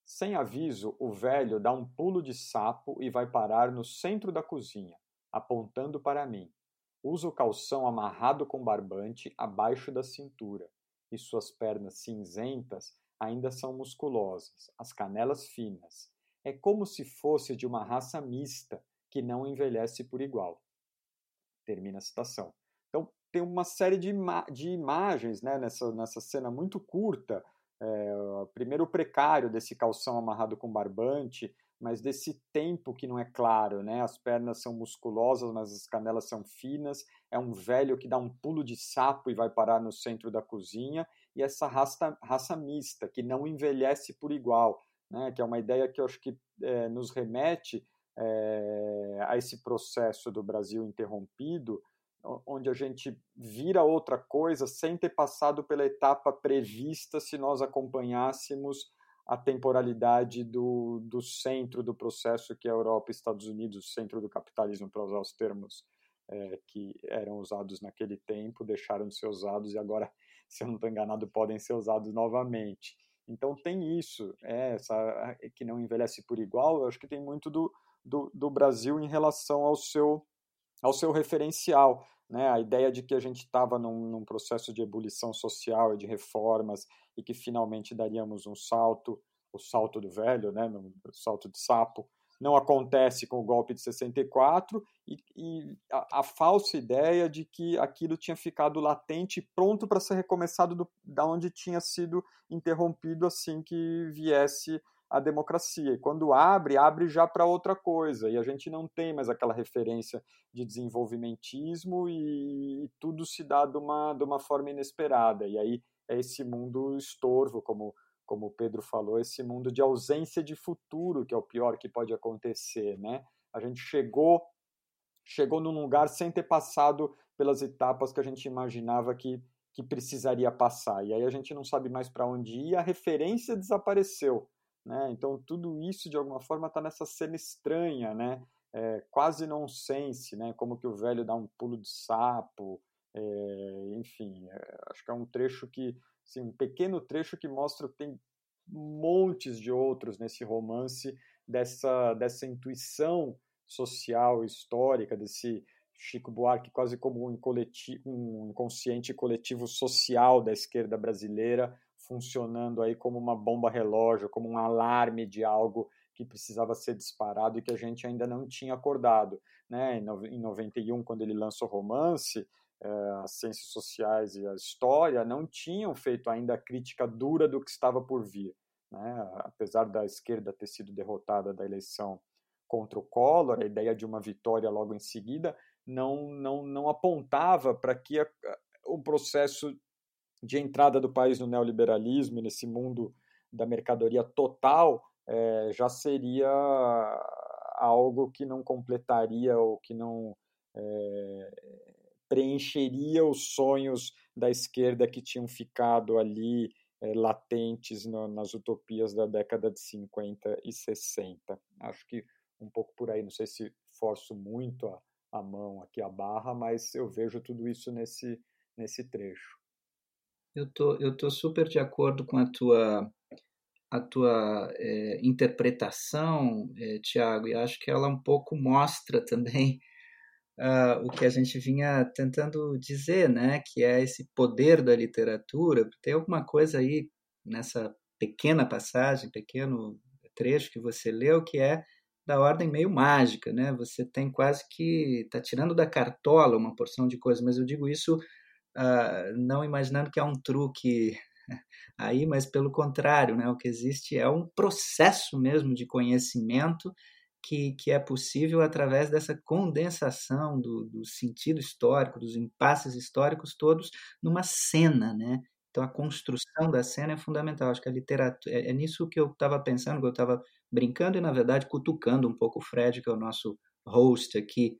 Sem aviso, o velho dá um pulo de sapo e vai parar no centro da cozinha, apontando para mim. Usa o calção amarrado com barbante abaixo da cintura, e suas pernas cinzentas ainda são musculosas, as canelas finas. É como se fosse de uma raça mista que não envelhece por igual. Termina a citação. Então, tem uma série de, ima de imagens né, nessa, nessa cena muito curta. É, primeiro, o precário desse calção amarrado com barbante, mas desse tempo que não é claro, né? As pernas são musculosas, mas as canelas são finas. É um velho que dá um pulo de sapo e vai parar no centro da cozinha. E essa raça, raça mista, que não envelhece por igual, né? Que é uma ideia que eu acho que é, nos remete é, a esse processo do Brasil interrompido, onde a gente vira outra coisa sem ter passado pela etapa prevista se nós acompanhássemos a temporalidade do, do centro do processo que é a Europa e Estados Unidos, centro do capitalismo, para usar os termos é, que eram usados naquele tempo, deixaram de ser usados e agora, se eu não estou enganado, podem ser usados novamente. Então tem isso, é, essa, que não envelhece por igual, eu acho que tem muito do, do, do Brasil em relação ao seu, ao seu referencial. Né, a ideia de que a gente estava num, num, processo de ebulição social e de reformas e que finalmente daríamos um salto, o salto do velho, né, o salto de sapo, não acontece com o golpe de 64 e, e a, a, falsa ideia de que aquilo tinha ficado latente e pronto para ser recomeçado do, da onde tinha sido interrompido assim que viesse a democracia. E quando abre, abre já para outra coisa. E a gente não tem mais aquela referência de desenvolvimentismo e, e tudo se dá de uma, de uma forma inesperada. E aí é esse mundo estorvo, como, como o Pedro falou, esse mundo de ausência de futuro, que é o pior que pode acontecer. Né? A gente chegou chegou num lugar sem ter passado pelas etapas que a gente imaginava que, que precisaria passar. E aí a gente não sabe mais para onde ir, a referência desapareceu. Né? Então tudo isso de alguma forma está nessa cena estranha, né? É, quase nonsense, né? Como que o velho dá um pulo de sapo, é, enfim, é, acho que é um trecho que, assim, um pequeno trecho que mostra tem montes de outros nesse romance dessa dessa intuição social histórica desse Chico Buarque quase como um, coletivo, um inconsciente coletivo social da esquerda brasileira funcionando aí como uma bomba relógio, como um alarme de algo que precisava ser disparado e que a gente ainda não tinha acordado. Né? Em 91, quando ele lançou o romance, eh, as ciências sociais e a história não tinham feito ainda a crítica dura do que estava por vir. Né? Apesar da esquerda ter sido derrotada da eleição contra o Collor, a ideia de uma vitória logo em seguida não, não, não apontava para que o processo de entrada do país no neoliberalismo, nesse mundo da mercadoria total, é, já seria algo que não completaria ou que não é, preencheria os sonhos da esquerda que tinham ficado ali é, latentes no, nas utopias da década de 50 e 60. Acho que um pouco por aí, não sei se forço muito a, a mão aqui, a barra, mas eu vejo tudo isso nesse, nesse trecho. Eu tô, eu tô super de acordo com a tua, a tua é, interpretação, é, Tiago, e acho que ela um pouco mostra também uh, o que a gente vinha tentando dizer, né? Que é esse poder da literatura. Tem alguma coisa aí nessa pequena passagem, pequeno trecho que você leu, que é da ordem meio mágica, né? Você tem quase que está tirando da cartola uma porção de coisas, mas eu digo isso uh, não imaginando que é um truque aí, mas pelo contrário, né? O que existe é um processo mesmo de conhecimento que, que é possível através dessa condensação do, do sentido histórico, dos impasses históricos todos numa cena, né? Então a construção da cena é fundamental. Acho que a literatura é, é nisso que eu estava pensando, que eu estava brincando e na verdade cutucando um pouco o Fred, que é o nosso host aqui,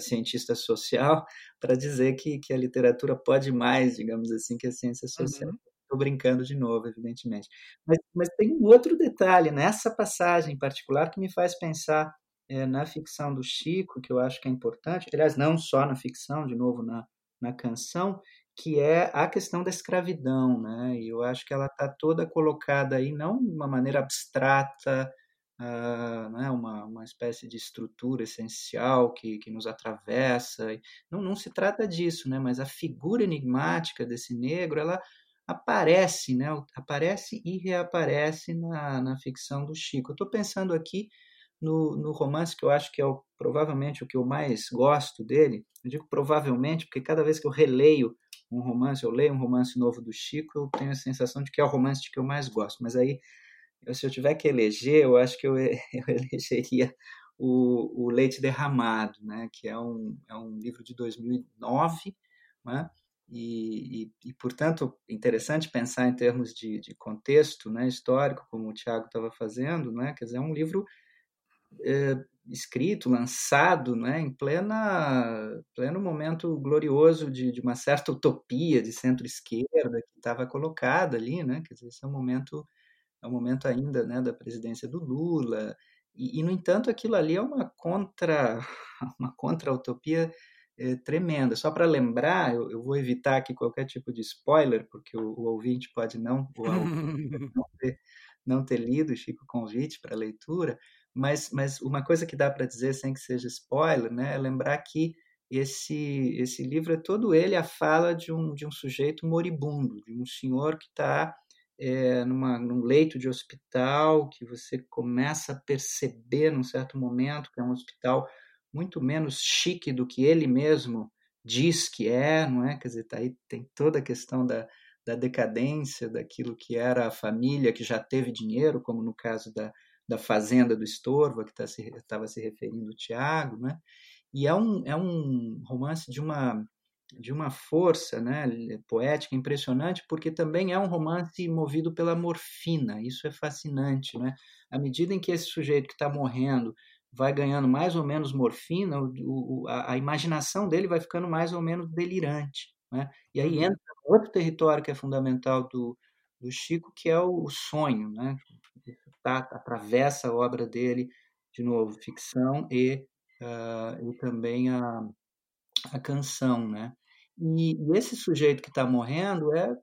cientista social, para dizer que, que a literatura pode mais, digamos assim, que a ciência social. Estou uhum. brincando de novo, evidentemente. Mas, mas tem um outro detalhe nessa passagem em particular que me faz pensar é, na ficção do Chico, que eu acho que é importante, aliás, não só na ficção, de novo, na, na canção, que é a questão da escravidão, né? E eu acho que ela está toda colocada aí, não de uma maneira abstrata, uh, né, uma, uma espécie de estrutura essencial que, que nos atravessa. Não, não se trata disso, né, mas a figura enigmática desse negro, ela aparece, né, aparece e reaparece na, na ficção do Chico. Eu estou pensando aqui no, no romance que eu acho que é o, provavelmente o que eu mais gosto dele. Eu digo provavelmente porque cada vez que eu releio um romance, eu leio um romance novo do Chico, eu tenho a sensação de que é o romance que eu mais gosto. Mas aí eu, se eu tiver que eleger, eu acho que eu, eu elegeria o, o Leite Derramado, né, que é um, é um livro de 2009, né, e, e, e, portanto, interessante pensar em termos de, de contexto né, histórico, como o Tiago estava fazendo, né, quer dizer, é um livro é, escrito, lançado né, em plena, pleno momento glorioso de, de uma certa utopia de centro-esquerda que estava colocada ali, né, quer dizer, esse é um momento é o momento ainda né, da presidência do Lula, e, e, no entanto aquilo ali é uma contra uma contra-utopia é, tremenda. Só para lembrar, eu, eu, vou evitar aqui qualquer tipo de spoiler, porque o, o ouvinte pode não, o, não, ter, não ter lido, fica o convite para leitura, mas, mas uma coisa que dá para dizer sem que seja spoiler, né, é lembrar que esse, esse livro é todo ele a fala de um, de um sujeito moribundo, de um senhor que está é, numa, num leito de hospital, que você começa a perceber num certo momento que é um hospital muito menos chique do que ele mesmo diz que é, não é? Quer dizer, tá aí tem toda a questão da, da decadência daquilo que era a família que já teve dinheiro, como no caso da, da fazenda do Estorvo, que estava tá se, se referindo o Tiago, né? E é um, é um romance de uma de uma força né, poética impressionante, porque também é um romance movido pela morfina. Isso é fascinante. Né? À medida em que esse sujeito que está morrendo vai ganhando mais ou menos morfina, o, o, a, a, imaginação dele vai ficando mais ou menos delirante. Né? E aí uhum. entra outro território que é fundamental do, do Chico, que é o, o sonho. Né? Tá, atravessa a obra dele, de novo, ficção e, uh, e também a, a canção, né? E, esse sujeito que está morrendo é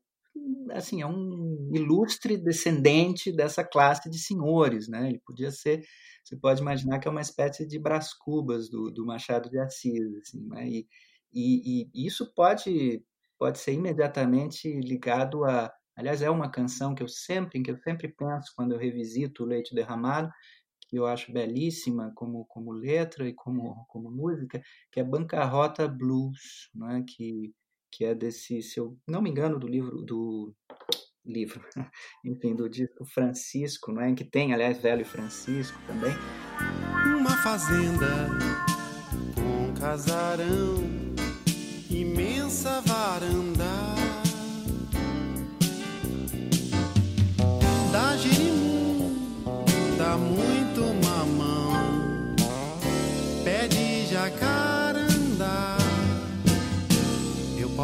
assim é um ilustre descendente dessa classe de senhores, né? Ele podia ser, você pode imaginar que é uma espécie de Brás Cubas do, do Machado de Assis, assim, né? E, e, e isso pode pode ser imediatamente ligado a Aliás, é uma canção que eu sempre, que eu sempre penso quando eu revisito o Leite Derramado, que eu acho belíssima como, como letra e como, como música, que é Bancarrota Blues, né? que, que é desse, se eu não me engano, do livro, do livro, enfim, do disco Francisco, não é? que tem, aliás, Velho Francisco também. Uma fazenda, um casarão, imensa varanda.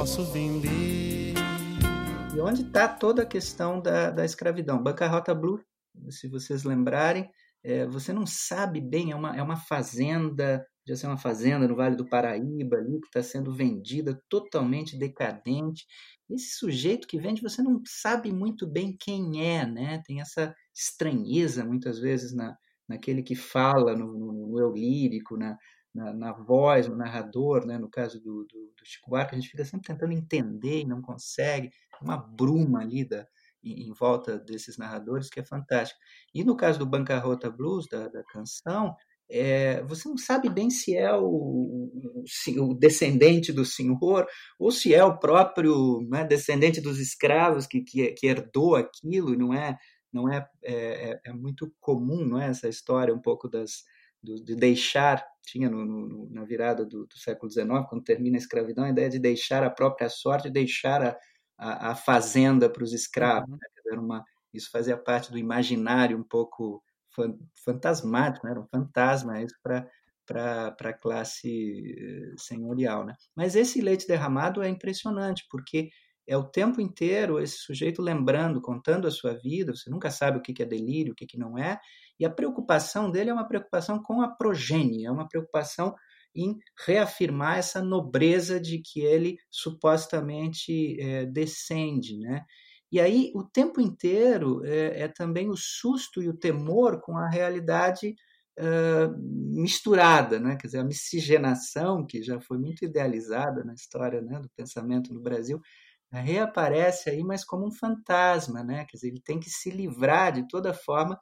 Posso vender. E onde está toda a questão da, da escravidão? Bancarrota Blue, se vocês lembrarem, é, você não sabe bem, é uma, é uma fazenda, já ser uma fazenda no Vale do Paraíba ali, que está sendo vendida totalmente decadente. Esse sujeito que vende, você não sabe muito bem quem é, né? Tem essa estranheza muitas vezes na, naquele que fala no, no, no eu lírico, na, na, na, voz, no narrador, né? no caso do, do, do, Chico Buarque, a gente fica sempre tentando entender e não consegue, uma bruma ali da, em, em, volta desses narradores que é fantástico. E no caso do Bancarrota Blues, da, da canção, é, você não sabe bem se é o, o, o, descendente do senhor ou se é o próprio né, descendente dos escravos que, que, que, herdou aquilo, não é? Não é, é, é, é muito comum, não é essa história um pouco das, do, de deixar, tinha no, no, na virada do, do, século XIX, quando termina a escravidão, a ideia de deixar a própria sorte, deixar a, a, a fazenda para os escravos. Uhum. Né? Era uma, isso fazia parte do imaginário um pouco fantasmático, né? era um fantasma isso para para a classe eh, senhorial. Né? Mas esse leite derramado é impressionante, porque é o tempo inteiro esse sujeito lembrando, contando a sua vida, você nunca sabe o que é delírio, o que não é, e a preocupação dele é uma preocupação com a progênie, é uma preocupação em reafirmar essa nobreza de que ele supostamente é, descende, né? E aí, o tempo inteiro, é, é, também o susto e o temor com a realidade uh, misturada, né? quer dizer, a miscigenação, que já foi muito idealizada na história né, do pensamento no Brasil, reaparece aí, mas como um fantasma, né? quer dizer, ele tem que se livrar de toda forma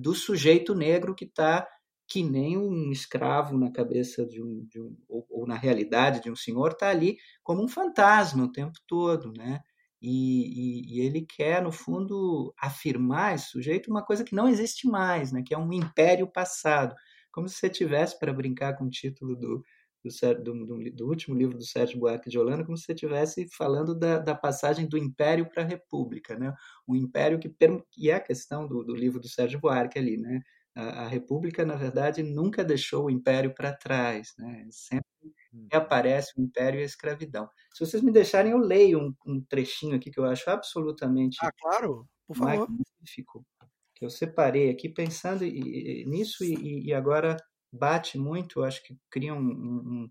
do sujeito negro que está que nem um escravo na cabeça de um, de um ou, ou, na realidade de um senhor está ali como um fantasma o tempo todo, né? E, e, e, ele quer no fundo afirmar esse sujeito uma coisa que não existe mais, né? Que é um império passado, como se você tivesse para brincar com o título do do, do, do, último livro do Sérgio Buarque de Holanda, como se você estivesse falando da, da, passagem do Império para a República, né? Um império que, que é a questão do, do, livro do Sérgio Buarque ali, né? A, a, República, na verdade, nunca deixou o Império para trás, né? Sempre hum. aparece o Império e a escravidão. Se vocês me deixarem, eu leio um, um trechinho aqui que eu acho absolutamente ah, claro, por favor. magnífico, que eu separei aqui pensando nisso e, e agora bate muito, acho que cria um,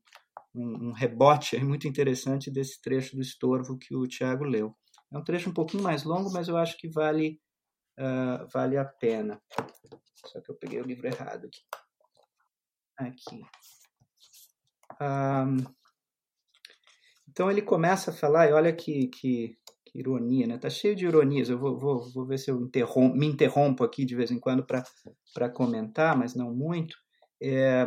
um, um, rebote muito interessante desse trecho do estorvo que o Tiago leu. É um trecho um pouquinho mais longo, mas eu acho que vale, uh, vale a pena. Só que eu peguei o livro errado aqui. Aqui. Um, então ele começa a falar, e olha que, que, Que ironia, né? Tá cheio de ironias. Eu vou, vou, vou ver se eu interrompo, me interrompo aqui de vez em quando para comentar, mas não muito. É,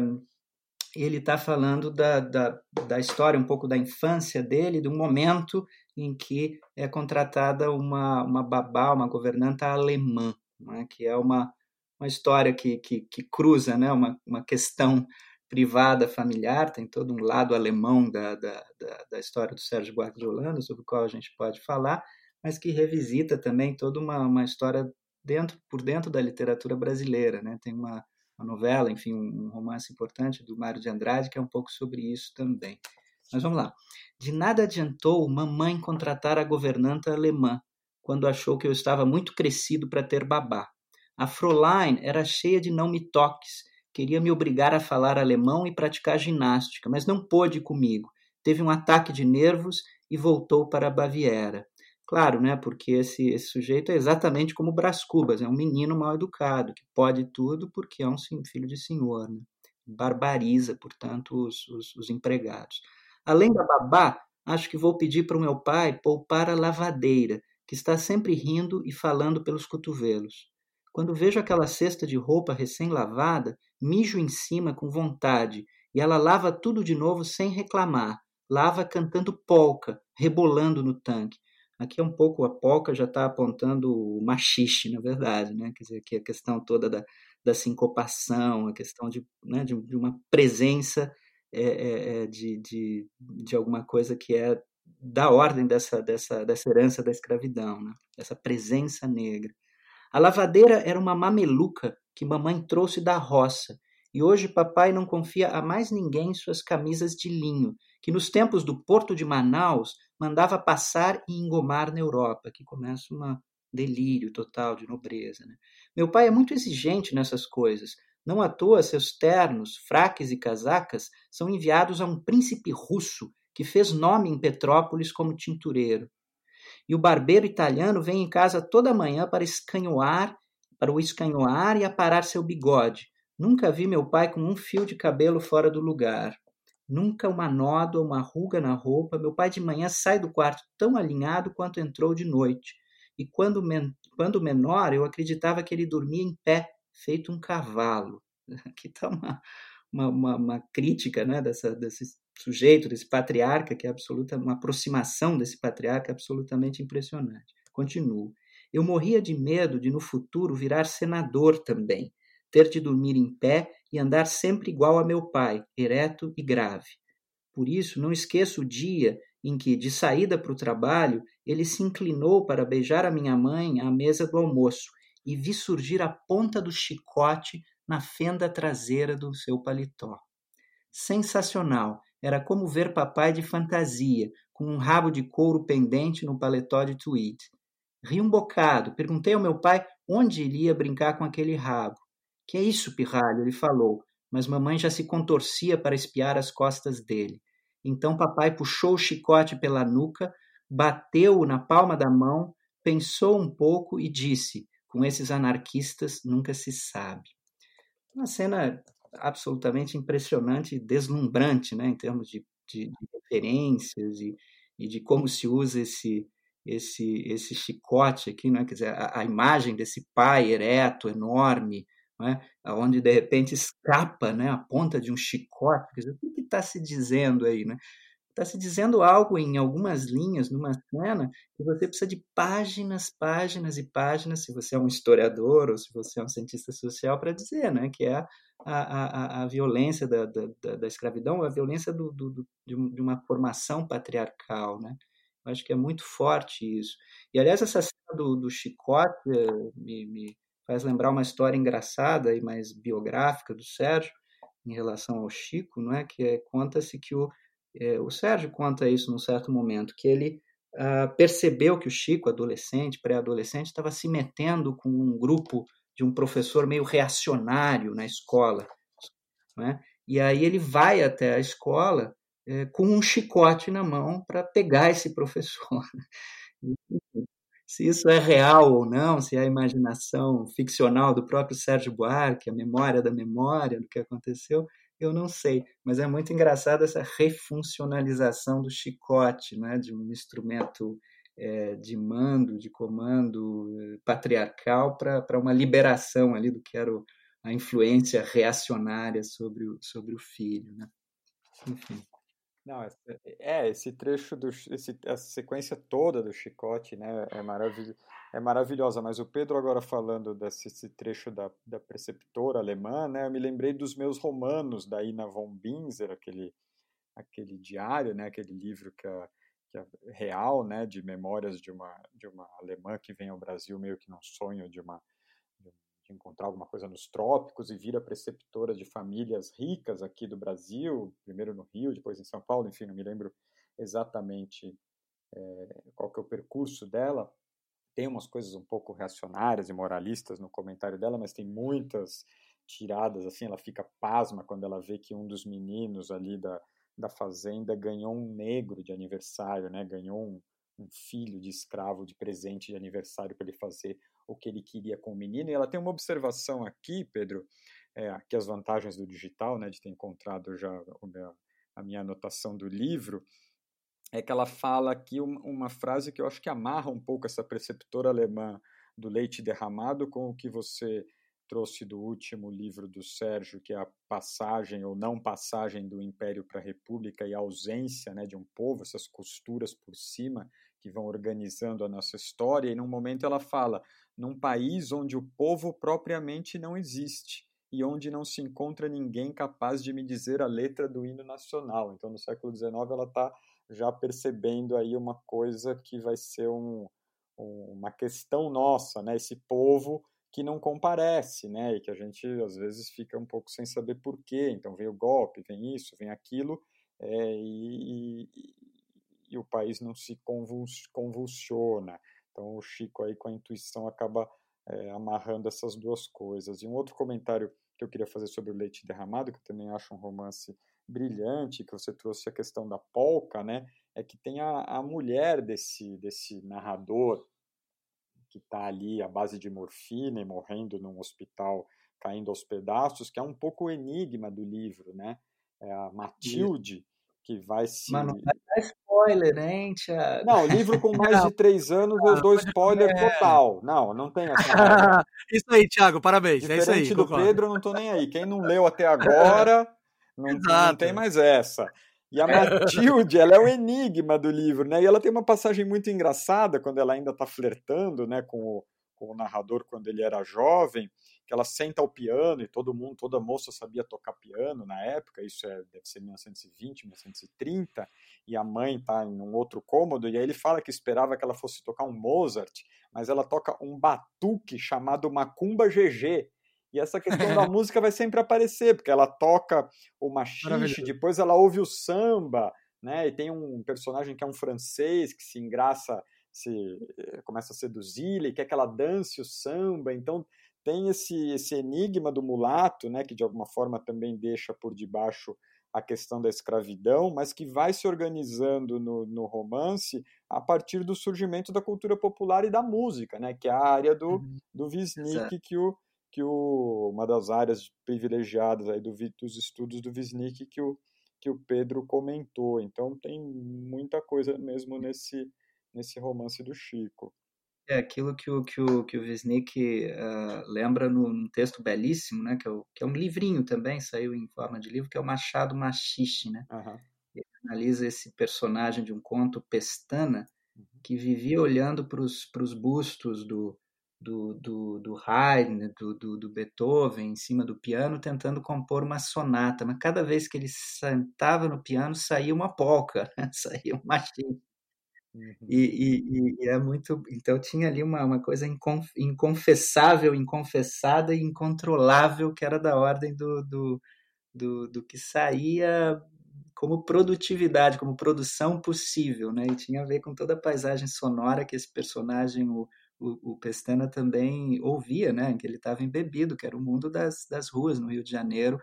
ele está falando da, da, da história, um pouco da infância dele, do momento em que é contratada uma, uma babá, uma governanta alemã, né? que é uma, uma história que, que, que cruza né? uma, uma questão privada familiar, tem todo um lado alemão da, da, da, da história do Sérgio Holanda, sobre o qual a gente pode falar, mas que revisita também toda uma, uma história dentro por dentro da literatura brasileira. Né? Tem uma, uma novela, enfim, um, romance importante do Mário de Andrade, que é um pouco sobre isso também. Mas vamos lá. De nada adiantou mamãe contratar a governanta alemã, quando achou que eu estava muito crescido para ter babá. A Fräulein era cheia de não me toques Queria me obrigar a falar alemão e praticar ginástica, mas não pôde comigo. Teve um ataque de nervos e voltou para a Baviera. Claro, né, porque esse, esse sujeito é exatamente como Brás Cubas, é um menino mal educado, que pode tudo porque é um filho de senhor. Né? Barbariza, portanto, os, os, os empregados. Além da babá, acho que vou pedir para o meu pai poupar a lavadeira, que está sempre rindo e falando pelos cotovelos. Quando vejo aquela cesta de roupa recém-lavada, mijo em cima com vontade, e ela lava tudo de novo sem reclamar. Lava cantando polca, rebolando no tanque. Aqui é um pouco a polca já está apontando o machixe, na verdade, né? Quer dizer, que a questão toda da, da sincopação, a questão de, né, de, de uma presença é, é, é, de, de, de alguma coisa que é da ordem dessa, dessa, dessa herança da escravidão, né? essa presença negra. A lavadeira era uma mameluca que mamãe trouxe da roça, e hoje papai não confia a mais ninguém suas camisas de linho, que nos tempos do Porto de Manaus mandava passar e engomar na Europa, que começa um delírio total de nobreza. Né? Meu pai é muito exigente nessas coisas. Não à toa seus ternos, fraques e casacas são enviados a um príncipe russo que fez nome em Petrópolis como tintureiro e o barbeiro italiano vem em casa toda manhã para escanhoar, para o escanhoar e aparar seu bigode. Nunca vi meu pai com um fio de cabelo fora do lugar. Nunca uma nódoa, uma ruga na roupa. Meu pai de manhã sai do quarto tão alinhado quanto entrou de noite. E quando, men quando menor, eu acreditava que ele dormia em pé, feito um cavalo. Aqui está uma, uma, uma, uma, crítica né, dessa, desse sujeito, desse patriarca, que é absoluta, uma aproximação desse patriarca absolutamente impressionante. Continuo. Eu morria de medo de no futuro virar senador também, ter de dormir em pé e andar sempre igual a meu pai, ereto e grave. Por isso, não esqueço o dia em que, de saída para o trabalho, ele se inclinou para beijar a minha mãe à mesa do almoço e vi surgir a ponta do chicote na fenda traseira do seu paletó. Sensacional! Era como ver papai de fantasia, com um rabo de couro pendente no paletó de tweed. Ri um bocado, perguntei ao meu pai onde iria brincar com aquele rabo. Que é isso, pirralho? Ele falou, mas mamãe já se contorcia para espiar as costas dele. Então papai puxou o chicote pela nuca, bateu-o na palma da mão, pensou um pouco e disse: Com esses anarquistas nunca se sabe. Uma cena absolutamente impressionante e deslumbrante, né, em termos de, de, de referências e, e, de como se usa esse esse esse chicote aqui, né, quer dizer, a, a imagem desse pai ereto, enorme, né, onde de repente escapa, né, a ponta de um chicote, o que está se dizendo aí, né? está se dizendo algo em algumas linhas, numa cena, que você precisa de páginas, páginas e páginas, se você é um historiador ou se você é um cientista social, para dizer né, que é a, a, a, violência da, da, da, escravidão, a violência do, do, de uma formação patriarcal. Né? Eu acho que é muito forte isso. E, aliás, essa cena do, do chicote eh, me, me faz lembrar uma história engraçada e mais biográfica do Sérgio, em relação ao Chico, não é? que é, conta-se que o é, o Sérgio conta isso num certo momento, que ele uh, percebeu que o Chico, adolescente, pré-adolescente, estava se metendo com um grupo de um professor meio reacionário na escola. Né? E aí ele vai até a escola é, com um chicote na mão para pegar esse professor. se isso é real ou não, se é a imaginação ficcional do próprio Sérgio Buarque, a memória da memória do que aconteceu, eu não sei, mas é muito engraçado essa refuncionalização do chicote, né, de um instrumento é, de mando, de comando eh, patriarcal para uma liberação ali do que era o, a influência reacionária sobre o, sobre o filho, né? Enfim. Não, é, esse trecho, do, esse, essa sequência toda do Chicote né, é, maravil, é maravilhosa, mas o Pedro agora falando desse trecho da, da preceptora alemã, né, eu me lembrei dos meus romanos da Ina von Binzer, aquele, aquele diário, né, aquele livro que é, que é real, né, de memórias de uma, de uma alemã que vem ao Brasil meio que num sonho de uma encontrar alguma coisa nos trópicos e vira preceptora de famílias ricas aqui do Brasil, primeiro no Rio, depois em São Paulo, enfim, não me lembro exatamente é, qual que é o percurso dela. Tem umas coisas um pouco reacionárias e moralistas no comentário dela, mas tem muitas tiradas, assim, ela fica pasma quando ela vê que um dos meninos ali da, da fazenda ganhou um negro de aniversário, né? Ganhou um, um filho de escravo de presente de aniversário para ele fazer o que ele queria com o menino. E ela tem uma observação aqui, Pedro, é, aqui as vantagens do digital, né, de ter encontrado já a minha anotação do livro, é que ela fala aqui uma frase que eu acho que amarra um pouco essa preceptora alemã do leite derramado com o que você trouxe do último livro do Sérgio, que é a passagem ou não passagem do Império para a República e a ausência né, de um povo, essas costuras por cima que vão organizando a nossa história. E num momento ela fala: num país onde o povo propriamente não existe e onde não se encontra ninguém capaz de me dizer a letra do hino nacional. Então, no século XIX, ela está já percebendo aí uma coisa que vai ser um, um, uma questão nossa, né? Esse povo que não comparece, né? E que a gente às vezes fica um pouco sem saber por quê. Então, vem o golpe, vem isso, vem aquilo, é, e, e, e o país não se convulsiona. Então o Chico aí com a intuição acaba é, amarrando essas duas coisas. E um outro comentário que eu queria fazer sobre o Leite Derramado, que eu também acho um romance brilhante, que você trouxe a questão da polca, né? É que tem a, a mulher desse, desse narrador que está ali à base de morfina e morrendo num hospital caindo aos pedaços, que é um pouco o enigma do livro, né? É a Matilde, que vai se. Mas não vai dar spoiler, hein, Thiago? Não, livro com mais de três anos eu dou spoiler é. total. Não, não tem essa. isso aí, Thiago, parabéns. Diferente é isso aí, do concordo. Pedro, eu não tô nem aí. Quem não leu até agora, não, não tem mais essa. E a Matilde, ela é o enigma do livro, né? E ela tem uma passagem muito engraçada quando ela ainda está flertando, né, com o, com o narrador quando ele era jovem que ela senta ao piano e todo mundo, toda moça sabia tocar piano na época, isso é, deve ser 1920, 1930, e a mãe está em um outro cômodo, e aí ele fala que esperava que ela fosse tocar um Mozart, mas ela toca um batuque chamado Macumba GG, e essa questão da música vai sempre aparecer, porque ela toca o machixe, depois ela ouve o samba, né? E tem um personagem que é um francês que se engraça, se eh, começa a seduzir, e quer que ela dance o samba. Então tem esse, esse enigma do mulato, né, que de alguma forma também deixa por debaixo a questão da escravidão, mas que vai se organizando no, no romance a partir do surgimento da cultura popular e da música, né, que é a área do, uhum. do Wisnik, que, o, que o, uma das áreas privilegiadas aí do, dos estudos do Wisnik que o, que o Pedro comentou. Então tem muita coisa mesmo nesse, nesse romance do Chico. É aquilo que o, que o, que o Wisnik uh, lembra num texto belíssimo, né, que é, o, que é um livrinho também, saiu em forma de livro, que é o Machado Machixe. Né? Uhum. Ele analisa esse personagem de um conto, Pestana, uhum. que vivia olhando para os bustos do, do, do, do Haydn, do, do, do, Beethoven, em cima do piano, tentando compor uma sonata. Mas cada vez que ele sentava no piano, saía uma polca, né? saía um machixe. Uhum. E, e, e, é muito. Então tinha ali uma, uma coisa inconf, inconfessável, inconfessada e incontrolável, que era da ordem do, do, do, do, que saía como produtividade, como produção possível, né? E tinha a ver com toda a paisagem sonora que esse personagem, o, o, o Pestana, também ouvia, né? Em que ele estava embebido, que era o mundo das, das ruas no Rio de Janeiro,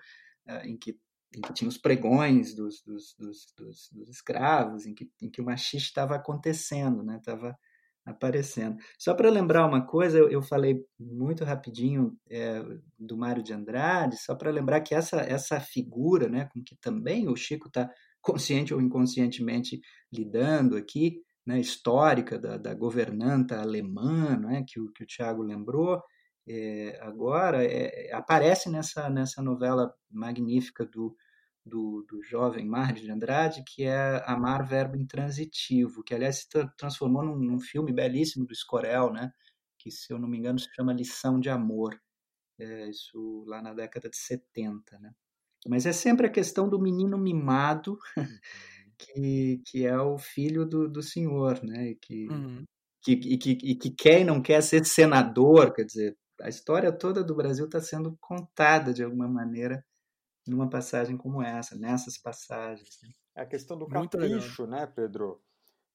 eh, em que em que tinha os pregões dos, dos, dos, dos, escravos, em que, em que o machismo estava acontecendo, né? Estava aparecendo. Só para lembrar uma coisa, eu, eu falei muito rapidinho é, do Mário de Andrade, só para lembrar que essa, essa figura, né, com que também o Chico está consciente ou inconscientemente lidando aqui, né, histórica da, da, governanta alemã, né, que, o, que o Tiago lembrou, é, agora é, aparece nessa, nessa novela magnífica do, do, do jovem Mário de Andrade, que é Amar Verbo Intransitivo, que aliás se transformou num, num, filme belíssimo do Escorel, né, que se eu não me engano se chama Lição de Amor, é, isso lá na década de 70. Né. Mas é sempre a questão do menino mimado, uhum. que, que é o filho do, do senhor, né, e que, uhum. que, e, que, e que quer e não quer ser senador, quer dizer, a história toda do Brasil está sendo contada de alguma maneira numa passagem como essa, nessas passagens. Né? É a questão do capricho, né, Pedro?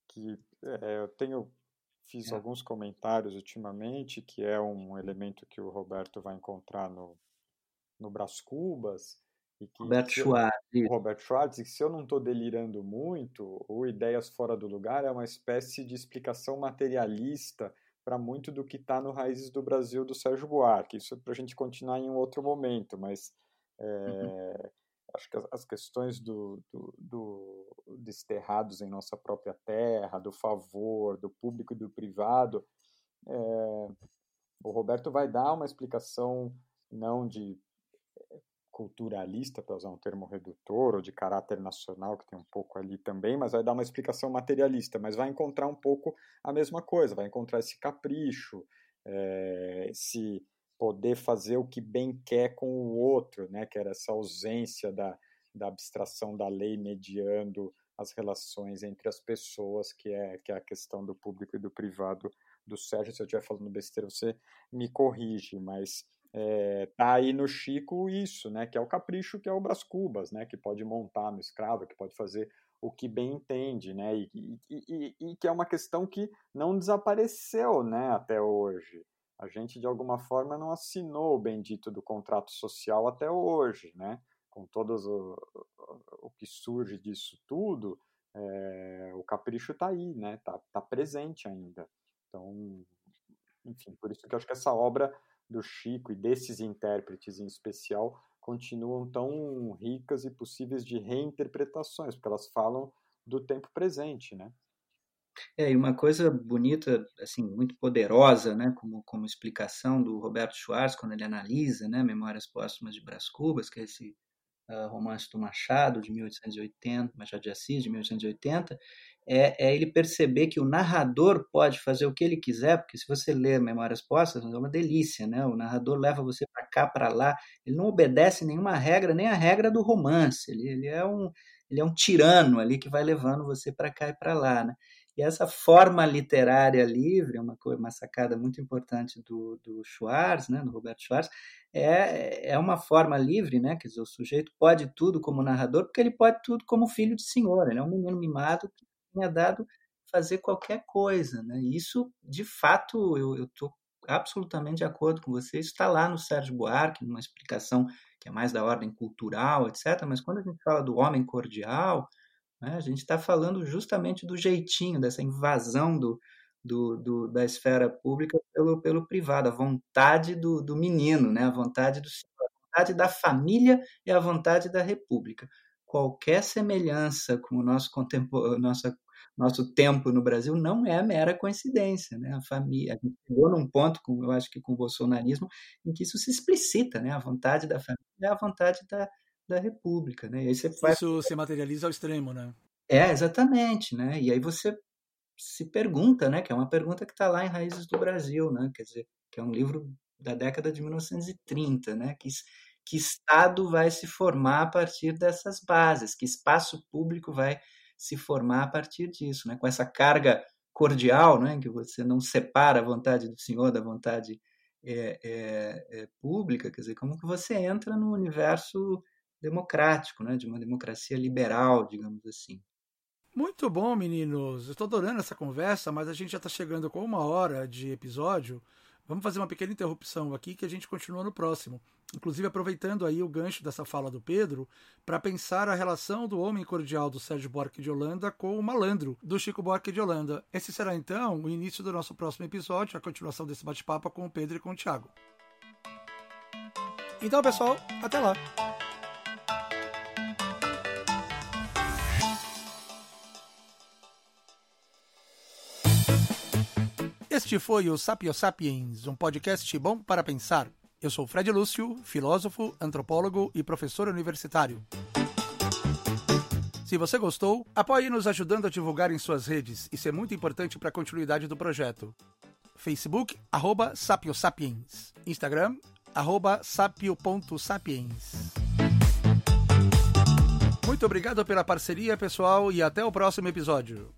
Que é, eu tenho fiz é. alguns comentários ultimamente, que é um elemento que o Roberto vai encontrar no, no Brás Cubas. E que, Roberto Schwartz. Eu, Roberto Schwartz, e se eu não estou delirando muito, o Ideias Fora do Lugar é uma espécie de explicação materialista para muito do que está no Raízes do Brasil do Sérgio Buarque. Isso para a gente continuar em um outro momento, mas é, uhum. acho que as, as questões do, do, do, desterrados em nossa própria terra, do favor, do público e do privado, é, o Roberto vai dar uma explicação não de culturalista, para usar um termo redutor, ou de caráter nacional, que tem um pouco ali também, mas vai dar uma explicação materialista, mas vai encontrar um pouco a mesma coisa, vai encontrar esse capricho, é, esse poder fazer o que bem quer com o outro, né, que era essa ausência da, da abstração da lei mediando as relações entre as pessoas, que é, que é a questão do público e do privado do Sérgio. Se eu estiver falando besteira, você me corrige, mas é, tá aí no Chico isso, né, que é o capricho, que é o Brás Cubas, né, que pode montar no escravo, que pode fazer o que bem entende, né, e, e, e, e, que é uma questão que não desapareceu, né, até hoje. A gente, de alguma forma, não assinou o bendito do contrato social até hoje, né, com todo o, o que surge disso tudo, é, o capricho está aí, né, tá, tá presente ainda. Então, enfim, por isso que eu acho que essa obra do Chico e desses intérpretes em especial continuam tão ricas e possíveis de reinterpretações, porque elas falam do tempo presente, né? É, e uma coisa bonita, assim, muito poderosa, né, como, como explicação do Roberto Schwartz, quando ele analisa, né, Memórias Póstumas de Brás Cubas, que é esse uh, romance do Machado, de 1880, Machado de Assis, de 1880, é, é, ele perceber que o narrador pode fazer o que ele quiser, porque se você ler Memórias Postas, é uma delícia, né? O narrador leva você para cá, para lá, ele não obedece nenhuma regra, nem a regra do romance, ele, ele, é, um, ele é um tirano ali que vai levando você para cá e para lá, né? E essa forma literária livre, uma, uma sacada muito importante do, do né, do Roberto Schwartz, é, é uma forma livre, né? Quer dizer, o sujeito pode tudo como narrador, porque ele pode tudo como filho de senhor. Ele é um menino mimado que tinha dado fazer qualquer coisa. Né? Isso, de fato, eu estou absolutamente de acordo com você. Isso está lá no Sérgio Buarque, numa explicação que é mais da ordem cultural, etc. Mas quando a gente fala do homem cordial, né, a gente está falando justamente do jeitinho, dessa invasão do, do, do, da esfera pública pelo, pelo privado, a vontade do, do menino, né, a vontade do da família e a vontade da república. Qualquer semelhança com o nosso, nossa nosso tempo no Brasil não é mera coincidência, né? A família, a gente chegou num ponto, com, eu acho que com o bolsonarismo, em que isso se explicita, né? A vontade da família é a vontade da, da república, né? Isso se materializa ao extremo, né? É, exatamente, né? E aí você se pergunta, né? Que é uma pergunta que está lá em Raízes do Brasil, né? Quer dizer, que é um livro da década de 1930, né? Que, que Estado vai se formar a partir dessas bases, que espaço público vai se formar a partir disso, né? com essa carga cordial, né? que você não separa a vontade do Senhor da vontade é, é, é, pública, quer dizer, como que você entra no universo democrático, né? de uma democracia liberal, digamos assim. Muito bom, meninos. Estou adorando essa conversa, mas a gente já está chegando com uma hora de episódio. Vamos fazer uma pequena interrupção aqui que a gente continua no próximo. Inclusive aproveitando aí o gancho dessa fala do Pedro para pensar a relação do homem cordial do Sérgio Buarque de Holanda com o malandro do Chico Buarque de Holanda. Esse será então o início do nosso próximo episódio, a continuação desse bate-papo com o Pedro e com o Thiago. Então, pessoal, até lá. Este foi o Sapio Sapiens, um podcast bom para pensar. Eu sou Fred Lúcio, filósofo, antropólogo e professor universitário. Se você gostou, apoie nos ajudando a divulgar em suas redes. Isso é muito importante para a continuidade do projeto. Facebook, arroba sapiosapiens. Instagram, arroba sapio.sapiens. Muito obrigado pela parceria, pessoal, e até o próximo episódio.